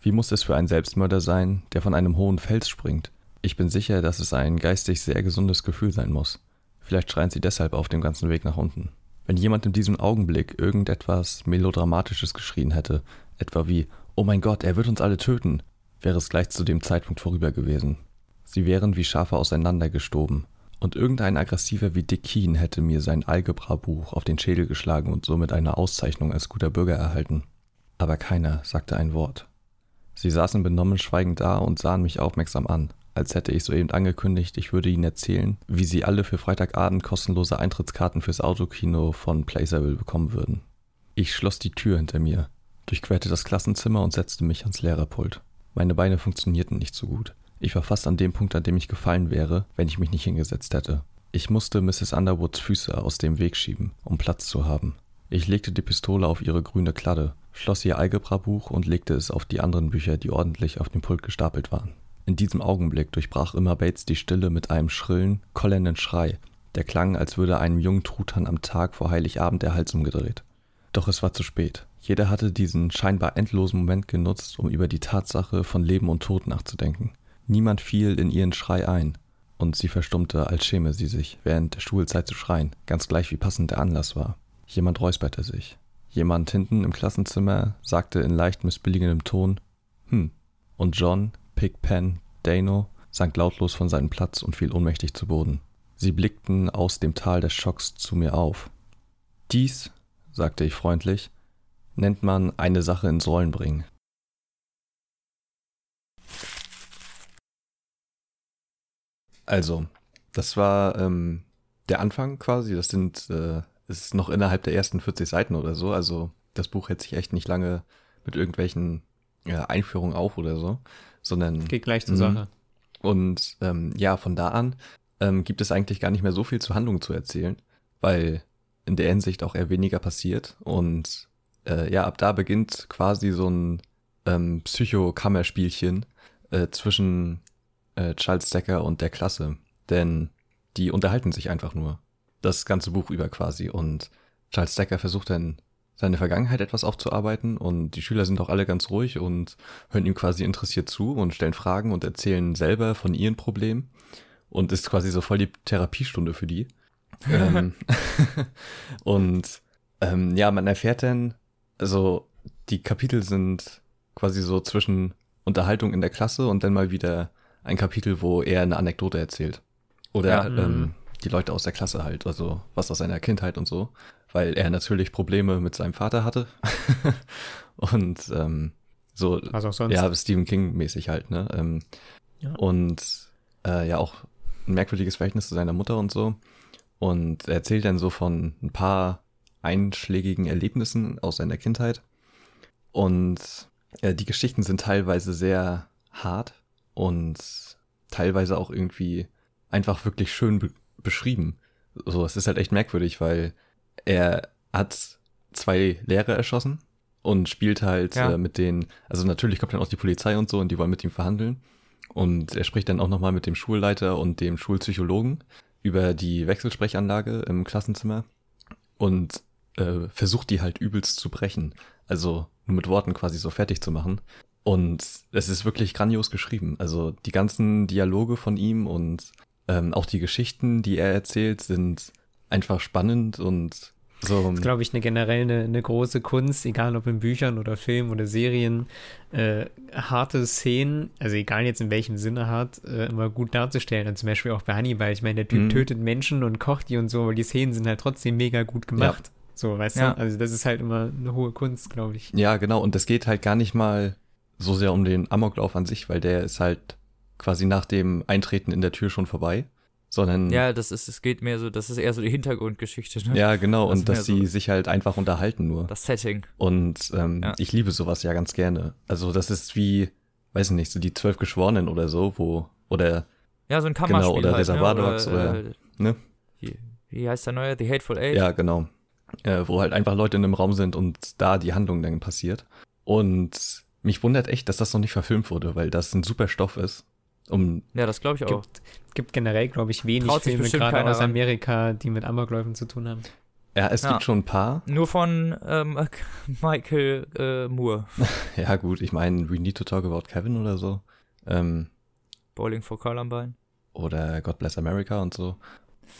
S3: Wie muss es für einen Selbstmörder sein, der von einem hohen Fels springt? Ich bin sicher, dass es ein geistig sehr gesundes Gefühl sein muss. Vielleicht schreien sie deshalb auf dem ganzen Weg nach unten. Wenn jemand in diesem Augenblick irgendetwas Melodramatisches geschrien hätte, etwa wie Oh mein Gott, er wird uns alle töten, wäre es gleich zu dem Zeitpunkt vorüber gewesen. Sie wären wie Schafe auseinandergestoben, und irgendein Aggressiver wie Dick Keen hätte mir sein Algebra-Buch auf den Schädel geschlagen und somit eine Auszeichnung als guter Bürger erhalten aber keiner sagte ein Wort. Sie saßen benommen schweigend da und sahen mich aufmerksam an, als hätte ich soeben angekündigt, ich würde ihnen erzählen, wie sie alle für Freitagabend kostenlose Eintrittskarten fürs Autokino von Placerville bekommen würden. Ich schloss die Tür hinter mir, durchquerte das Klassenzimmer und setzte mich ans Lehrerpult. Meine Beine funktionierten nicht so gut. Ich war fast an dem Punkt, an dem ich gefallen wäre, wenn ich mich nicht hingesetzt hätte. Ich musste Mrs. Underwoods Füße aus dem Weg schieben, um Platz zu haben. Ich legte die Pistole auf ihre grüne Kladde, schloss ihr Algebra-Buch und legte es auf die anderen Bücher, die ordentlich auf dem Pult gestapelt waren. In diesem Augenblick durchbrach immer Bates die Stille mit einem schrillen, kollernden Schrei, der klang, als würde einem jungen Truthahn am Tag vor Heiligabend der Hals umgedreht. Doch es war zu spät. Jeder hatte diesen scheinbar endlosen Moment genutzt, um über die Tatsache von Leben und Tod nachzudenken. Niemand fiel in ihren Schrei ein, und sie verstummte, als schäme sie sich, während der Schulzeit zu schreien, ganz gleich wie passend der Anlass war. Jemand räusperte sich. Jemand hinten im Klassenzimmer sagte in leicht missbilligendem Ton Hm. Und John, Pigpen, Dano sank lautlos von seinem Platz und fiel ohnmächtig zu Boden. Sie blickten aus dem Tal des Schocks zu mir auf. Dies, sagte ich freundlich, nennt man eine Sache ins Rollen bringen. Also, das war ähm, der Anfang quasi. Das sind, äh, ist noch innerhalb der ersten 40 Seiten oder so. Also, das Buch hält sich echt nicht lange mit irgendwelchen äh, Einführungen auf oder so, sondern.
S1: Geht gleich zur
S3: Mhm.
S1: Sache.
S3: Und ähm, ja, von da an ähm, gibt es eigentlich gar nicht mehr so viel zur Handlung zu erzählen, weil in der Hinsicht auch eher weniger passiert. Und äh, ja, ab da beginnt quasi so ein ähm, Psychokammerspielchen äh, zwischen äh, Charles Decker und der Klasse. Denn die unterhalten sich einfach nur. Das ganze Buch über quasi. Und Charles Decker versucht dann seine Vergangenheit etwas aufzuarbeiten und die Schüler sind auch alle ganz ruhig und hören ihm quasi interessiert zu und stellen Fragen und erzählen selber von ihren Problemen und ist quasi so voll die Therapiestunde für die. ähm, und ähm, ja, man erfährt dann, also die Kapitel sind quasi so zwischen Unterhaltung in der Klasse und dann mal wieder ein Kapitel, wo er eine Anekdote erzählt. Oder
S2: Ja,
S3: ähm,
S1: mhm.
S3: die Leute aus der Klasse halt, also was aus seiner Kindheit und so, weil er natürlich Probleme mit seinem Vater hatte. und ähm, so,
S1: Was auch sonst.
S3: ja, Stephen King-mäßig halt, ne? Ähm,
S1: Ja.
S3: Und äh, ja, auch ein merkwürdiges Verhältnis zu seiner Mutter und so. Und er erzählt dann so von ein paar einschlägigen Erlebnissen aus seiner Kindheit. Und äh, die Geschichten sind teilweise sehr hart und teilweise auch irgendwie einfach wirklich schön be beschrieben. So, es ist halt echt merkwürdig, weil er hat zwei Lehrer erschossen und spielt halt
S2: Ja.
S3: äh, mit denen, also natürlich kommt dann auch die Polizei und so und die wollen mit ihm verhandeln. Und er spricht dann auch nochmal mit dem Schulleiter und dem Schulpsychologen über die Wechselsprechanlage im Klassenzimmer und äh, versucht die halt übelst zu brechen. Also nur mit Worten quasi so fertig zu machen. Und es ist wirklich grandios geschrieben. Also die ganzen Dialoge von ihm und ähm, auch die Geschichten, die er erzählt, sind einfach spannend und so.
S1: Das ist, glaube ich, eine generell eine, eine große Kunst, egal ob in Büchern oder Filmen oder Serien, äh, harte Szenen, also egal jetzt in welchem Sinne hart, äh, immer gut darzustellen. Und zum Beispiel auch bei Hannibal. Ich meine, der Typ
S3: Mhm.
S1: tötet Menschen und kocht die und so, aber die Szenen sind halt trotzdem mega gut gemacht. So, weißt
S2: Ja.
S1: du? Also das ist halt immer eine hohe Kunst, glaube ich.
S3: Ja, genau. Und es geht halt gar nicht mal so sehr um den Amoklauf an sich, weil der ist halt quasi nach dem Eintreten in der Tür schon vorbei, sondern
S2: Ja, das ist, es geht mehr so, das ist eher so die Hintergrundgeschichte, ne?
S3: ja genau
S2: Das
S3: und dass sie
S2: so-
S3: sich halt einfach unterhalten nur.
S2: Das Setting.
S3: Und ähm,
S2: Ja.
S3: ich liebe sowas ja ganz gerne. Also das ist wie, weiß nicht, so die zwölf Geschworenen oder so, wo oder
S2: Ja, so ein Kammerspiel
S3: Genau, oder
S2: halt,
S3: Reservoir
S2: ne?
S3: Dogs oder-
S2: äh,
S3: ne?
S2: Wie, wie heißt der neue? The Hateful Eight?
S3: ja genau, äh, wo halt einfach Leute in einem Raum sind und da die Handlung dann passiert. Und mich wundert echt, dass das noch nicht verfilmt wurde, weil das ein super Stoff ist. Um
S2: Ja, das glaube ich auch.
S1: Gibt, gibt generell, glaube ich, wenig
S2: Traut
S1: Filme, gerade aus. Amerika, die mit Amokläufen zu tun haben.
S3: ja, es
S2: Ja.
S3: gibt schon ein paar.
S2: Nur von ähm, Michael äh, Moore.
S3: Ja gut, ich meine, We Need to Talk About Kevin oder so. Ähm,
S2: Bowling for Columbine.
S3: oder God Bless America und so.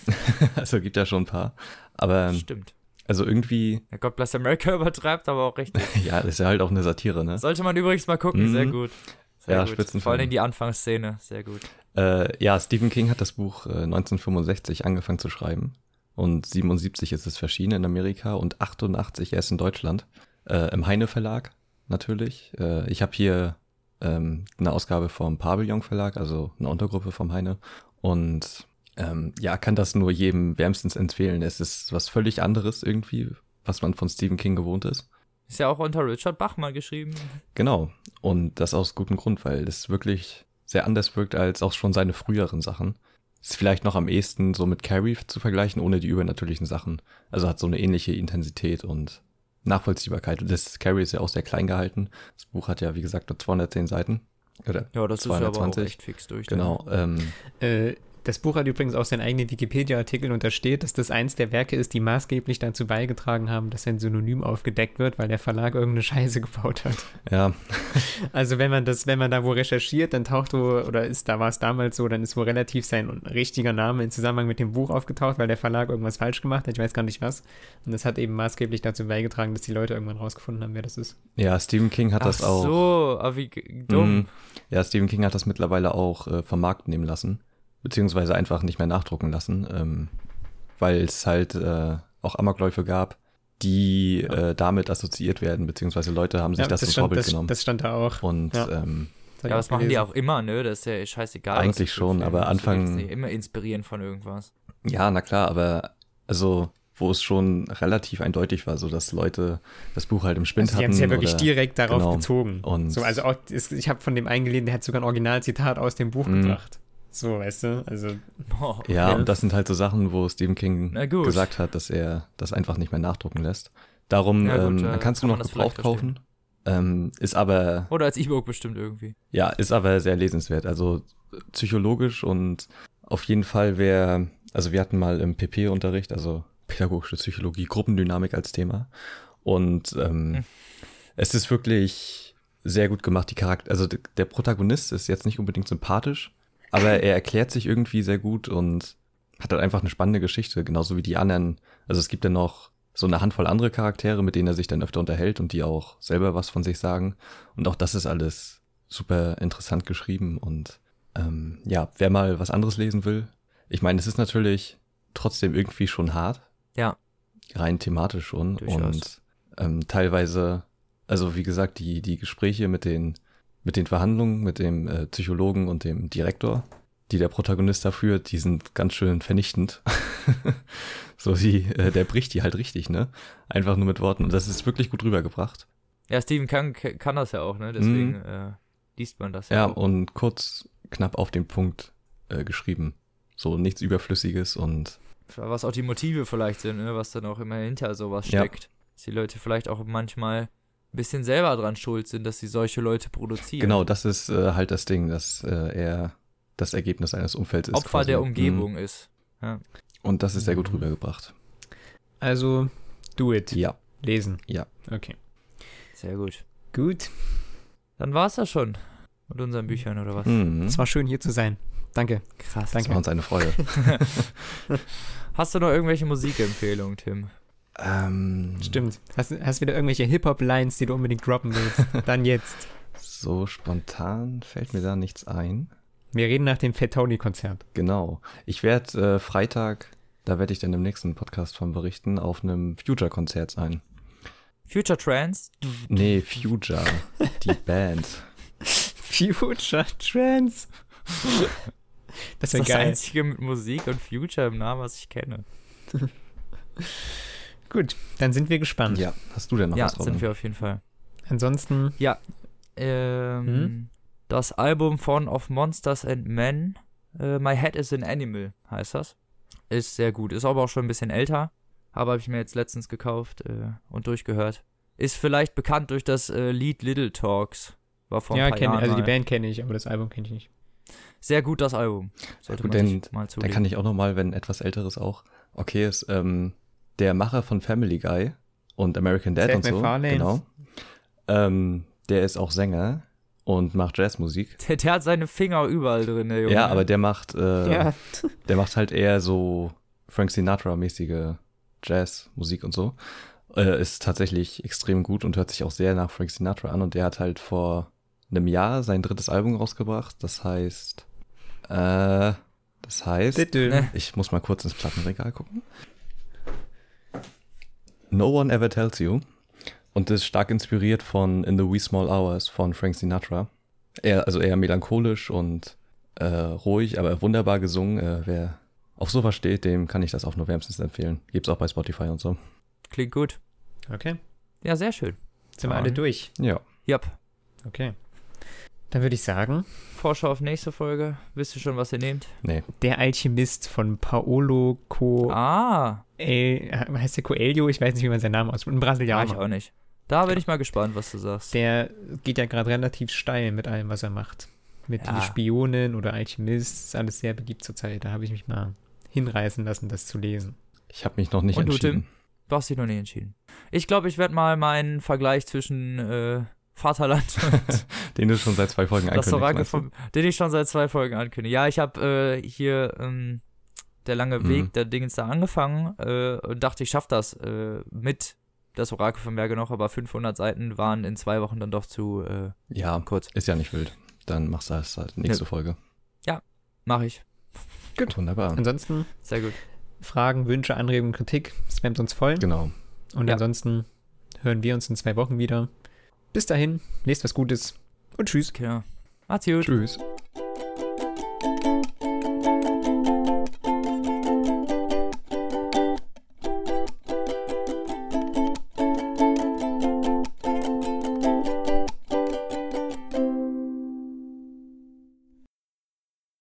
S3: also gibt ja schon ein paar. Aber
S2: Stimmt.
S3: Also irgendwie,
S2: Ja, God Bless America übertreibt, aber auch richtig.
S3: ja, das ist ja halt auch eine Satire, ne?
S2: Sollte man übrigens mal gucken,
S3: Mhm.
S2: sehr gut. Sehr
S3: Ja,
S2: gut.
S3: Spitzenfilm.
S2: Vor allem die Anfangsszene, sehr gut.
S3: Äh, ja, Stephen King hat das Buch äh, 1965 angefangen zu schreiben. Und 77 ist es erschienen in Amerika und 88 erst in Deutschland. Äh, Im Heine Verlag natürlich. Äh, ich habe hier ähm, eine Ausgabe vom Pavillon Verlag, also eine Untergruppe vom Heine. Und ähm, ja, kann das nur jedem wärmstens empfehlen. Es ist was völlig anderes irgendwie, was man von Stephen King gewohnt ist.
S2: Ist ja auch unter Richard Bachmann geschrieben.
S3: Genau. Und das aus gutem Grund, weil es wirklich sehr anders wirkt als auch schon seine früheren Sachen. Ist vielleicht noch am ehesten so mit Carrie zu vergleichen, ohne die übernatürlichen Sachen. Also hat so eine ähnliche Intensität und Nachvollziehbarkeit. Und das Carrie ist ja auch sehr klein gehalten. Das Buch hat ja, wie gesagt, nur 210 Seiten. Oder?
S2: Ja, das ist aber auch
S3: 220.
S2: echt fix durch.
S3: Genau. Ähm,
S1: Äh, das Buch hat übrigens auch seinen eigenen Wikipedia-Artikel und da steht, dass das eins der Werke ist, die maßgeblich dazu beigetragen haben, dass ein Synonym aufgedeckt wird, weil der Verlag irgendeine Scheiße gebaut hat.
S3: ja,
S1: Also wenn man das, wenn man da wo recherchiert, dann taucht wo, oder ist, da war es damals so, dann ist wohl relativ sein richtiger Name in Zusammenhang mit dem Buch aufgetaucht, weil der Verlag irgendwas falsch gemacht hat, ich weiß gar nicht was. Und das hat eben maßgeblich dazu beigetragen, dass die Leute irgendwann rausgefunden haben, wer das ist.
S3: ja, Stephen King hat
S2: Ach
S3: das auch.
S2: so, aber wie g- dumm.
S3: Mhm. Ja, Stephen King hat das mittlerweile auch äh, vom Markt nehmen lassen, beziehungsweise einfach nicht mehr nachdrucken lassen, ähm, weil es halt äh, auch Amokläufe gab, die
S1: Ja.
S3: äh, damit assoziiert werden, beziehungsweise Leute haben sich
S1: Ja,
S3: das, zum
S1: stand,
S3: Vorbild
S1: das,
S3: genommen.
S1: das stand da auch.
S3: und
S1: ja.
S3: ähm,
S1: Das
S2: Ja, was machen die auch immer, ne? Das ist ja scheißegal.
S3: Eigentlich
S2: das
S3: schon, aber. Anfang-
S2: Die immer inspirieren von irgendwas.
S3: ja, na klar, aber also wo es schon relativ eindeutig war, so dass Leute das Buch halt im Spind
S1: Also die
S3: hatten.
S1: haben es ja wirklich
S3: oder,
S1: direkt darauf
S3: genau.
S1: bezogen.
S3: Und-
S1: so, also auch, ich habe von dem eingelesen, der hat sogar ein Originalzitat aus dem Buch
S3: Mhm.
S1: gebracht. So, weißt du? Also,
S2: Boah,
S3: Ja,
S1: Ja.
S3: und das sind halt so Sachen, wo Stephen King gesagt hat, dass er das einfach nicht mehr nachdrucken lässt. Darum
S2: Ja, gut,
S3: ähm,
S2: äh,
S3: kannst du
S2: kann
S3: noch gebraucht kaufen. Ähm, ist aber
S2: Oder als E-Book bestimmt irgendwie.
S3: Ja, ist aber sehr lesenswert. Also psychologisch und auf jeden Fall wer, also wir hatten mal im PP-Unterricht, also pädagogische Psychologie, Gruppendynamik als Thema. Und ähm,
S2: Hm.
S3: es ist wirklich sehr gut gemacht, die Charakter. Also der Protagonist ist jetzt nicht unbedingt sympathisch, aber er erklärt sich irgendwie sehr gut und hat halt einfach eine spannende Geschichte, genauso wie die anderen. Also es gibt ja noch so eine Handvoll andere Charaktere, mit denen er sich dann öfter unterhält und die auch selber was von sich sagen. Und auch das ist alles super interessant geschrieben und ähm, ja, wer mal was anderes lesen will, ich meine, es ist natürlich trotzdem irgendwie schon hart,
S2: Ja.
S3: rein thematisch schon
S2: Durchaus.
S3: und ähm, teilweise, also wie gesagt, die die Gespräche mit den mit den Verhandlungen mit dem äh, Psychologen und dem Direktor, die der Protagonist da führt, die sind ganz schön vernichtend. so die, äh, der bricht die halt richtig, ne? Einfach nur mit Worten und das ist wirklich gut rübergebracht.
S2: Ja, Stephen King k- kann das ja auch, ne? Deswegen äh, liest man das ja.
S3: Ja,
S2: auch.
S3: und kurz, knapp auf den Punkt äh, geschrieben. So nichts Überflüssiges und
S2: was auch die Motive vielleicht sind, ne? was dann auch immer hinter sowas
S3: Ja.
S2: steckt. Dass die Leute vielleicht auch manchmal bisschen selber dran schuld sind, dass sie solche Leute produzieren.
S3: genau, das ist äh, halt das Ding, dass äh, er das Ergebnis eines Umfelds ist.
S2: Opfer
S3: quasi.
S2: der
S3: Mhm.
S2: Umgebung ist. Ja.
S3: Und das ist sehr gut
S1: Mhm.
S3: rübergebracht.
S1: also, do it.
S3: Ja.
S1: Lesen.
S3: Ja.
S1: Okay.
S2: Sehr gut.
S1: Gut.
S2: Dann war's das schon mit unseren Büchern oder was?
S3: Mhm.
S1: Es war schön, hier zu sein. Danke.
S2: Krass.
S3: Das
S1: danke.
S3: war uns eine Freude.
S2: Hast du noch irgendwelche Musikempfehlungen, Tim?
S3: Ähm,
S1: Stimmt. Hast, hast wieder irgendwelche Hip-Hop-Lines, die du unbedingt droppen willst? Dann jetzt.
S3: So spontan fällt mir da nichts ein.
S1: Wir reden nach dem Fat Tony-Konzert.
S3: Genau. Ich werde äh, Freitag, da werde ich dann im nächsten Podcast von berichten, auf einem Future-Konzert sein.
S2: Future Trance?
S3: Nee, Future, die Band.
S1: Future Trance. Das
S2: Das ist das
S1: geil.
S2: einzige mit Musik und Future im Namen, was ich kenne.
S1: Gut, dann sind wir gespannt.
S3: Ja, hast du denn noch
S2: ja,
S3: was, Robin?
S2: sind wir auf jeden Fall.
S1: Ansonsten,
S2: Ähm,
S1: Hm?
S2: Das Album von Of Monsters and Men, äh, My Head is an Animal, heißt das. Ist sehr gut. Ist aber auch schon ein bisschen älter. Aber habe ich mir jetzt letztens gekauft äh, und durchgehört. Ist vielleicht bekannt durch das äh, Lied Little Talks. War vor ein
S1: ja, kenn, also die. Band kenne ich, aber das Album kenne ich nicht.
S2: Sehr gut das Album. Sollte
S3: gut,
S2: man
S3: dann-
S2: sich mal
S3: Dann
S2: zulegen.
S3: kann ich auch noch mal, wenn etwas älteres auch okay ist, ähm, der Macher von Family Guy und American Dad
S1: Seth
S3: und so, genau. Ähm, der ist auch Sänger und macht Jazzmusik.
S2: der, der hat seine Finger überall drin, der Junge.
S3: Ja, aber der macht, äh,
S1: Ja.
S3: der macht halt eher so Frank Sinatra-mäßige Jazzmusik und so. Äh, ist tatsächlich extrem gut und hört sich auch sehr nach Frank Sinatra an. Und der hat halt vor einem Jahr sein drittes Album rausgebracht. Das heißt, äh, das heißt, ich muss mal kurz ins Plattenregal gucken. No One Ever Tells You. Und ist stark inspiriert von In the Wee Small Hours von Frank Sinatra. Eher, also eher melancholisch und äh, ruhig, aber wunderbar gesungen. Äh, wer auf sowas steht, dem kann ich das auch nur wärmstens empfehlen. Gibt's auch bei Spotify und so.
S2: Klingt gut.
S1: Okay,
S2: Ja, sehr schön.
S1: sind wir alle durch.
S3: Ja.
S2: Yep.
S1: Okay. Dann würde ich sagen,
S2: Vorschau auf nächste Folge. Wisst ihr schon, was ihr nehmt?
S3: Nee.
S1: Der Alchemist von Paolo Co.
S2: Ah,
S1: El, heißt der Coelho? Ich weiß nicht, wie man seinen Namen ausspricht. Ein
S2: ja, ich
S1: Brasilianer.
S2: auch nicht. Da bin ich mal gespannt, was du sagst.
S1: Der geht ja gerade relativ steil mit allem, was er macht. Mit
S2: Ja.
S1: Spionen oder Alchemist, ist alles sehr beliebt zurzeit. Da habe ich mich mal hinreißen lassen, das zu lesen.
S3: Ich habe mich noch nicht
S2: Und du,
S3: entschieden.
S2: Du hast dich noch nie entschieden. Ich glaube, ich werde mal meinen Vergleich zwischen äh, Vaterland.
S3: den du schon seit zwei Folgen ankündigst.
S2: Den ich schon seit zwei Folgen ankündige. Ja, ich habe äh, hier ähm, der lange
S3: mhm.
S2: Weg der Dingens da angefangen äh, und dachte, ich schaffe das äh, mit das Orakel von Berge noch, aber 500 Seiten waren in zwei Wochen dann doch zu äh,
S3: ja,
S2: kurz.
S3: Ist ja nicht wild. Dann machst du das halt nächste ja. Folge.
S2: Ja, mache ich.
S1: Gut.
S3: Wunderbar.
S1: Ansonsten.
S2: Sehr gut.
S1: Fragen, Wünsche, Anregungen, Kritik, spamt uns voll.
S3: Genau.
S1: Und
S2: ja.
S1: ansonsten hören wir uns in zwei Wochen wieder, bis dahin, lest was Gutes und tschüss.
S2: Okay. Macht's gut.
S3: Tschüss.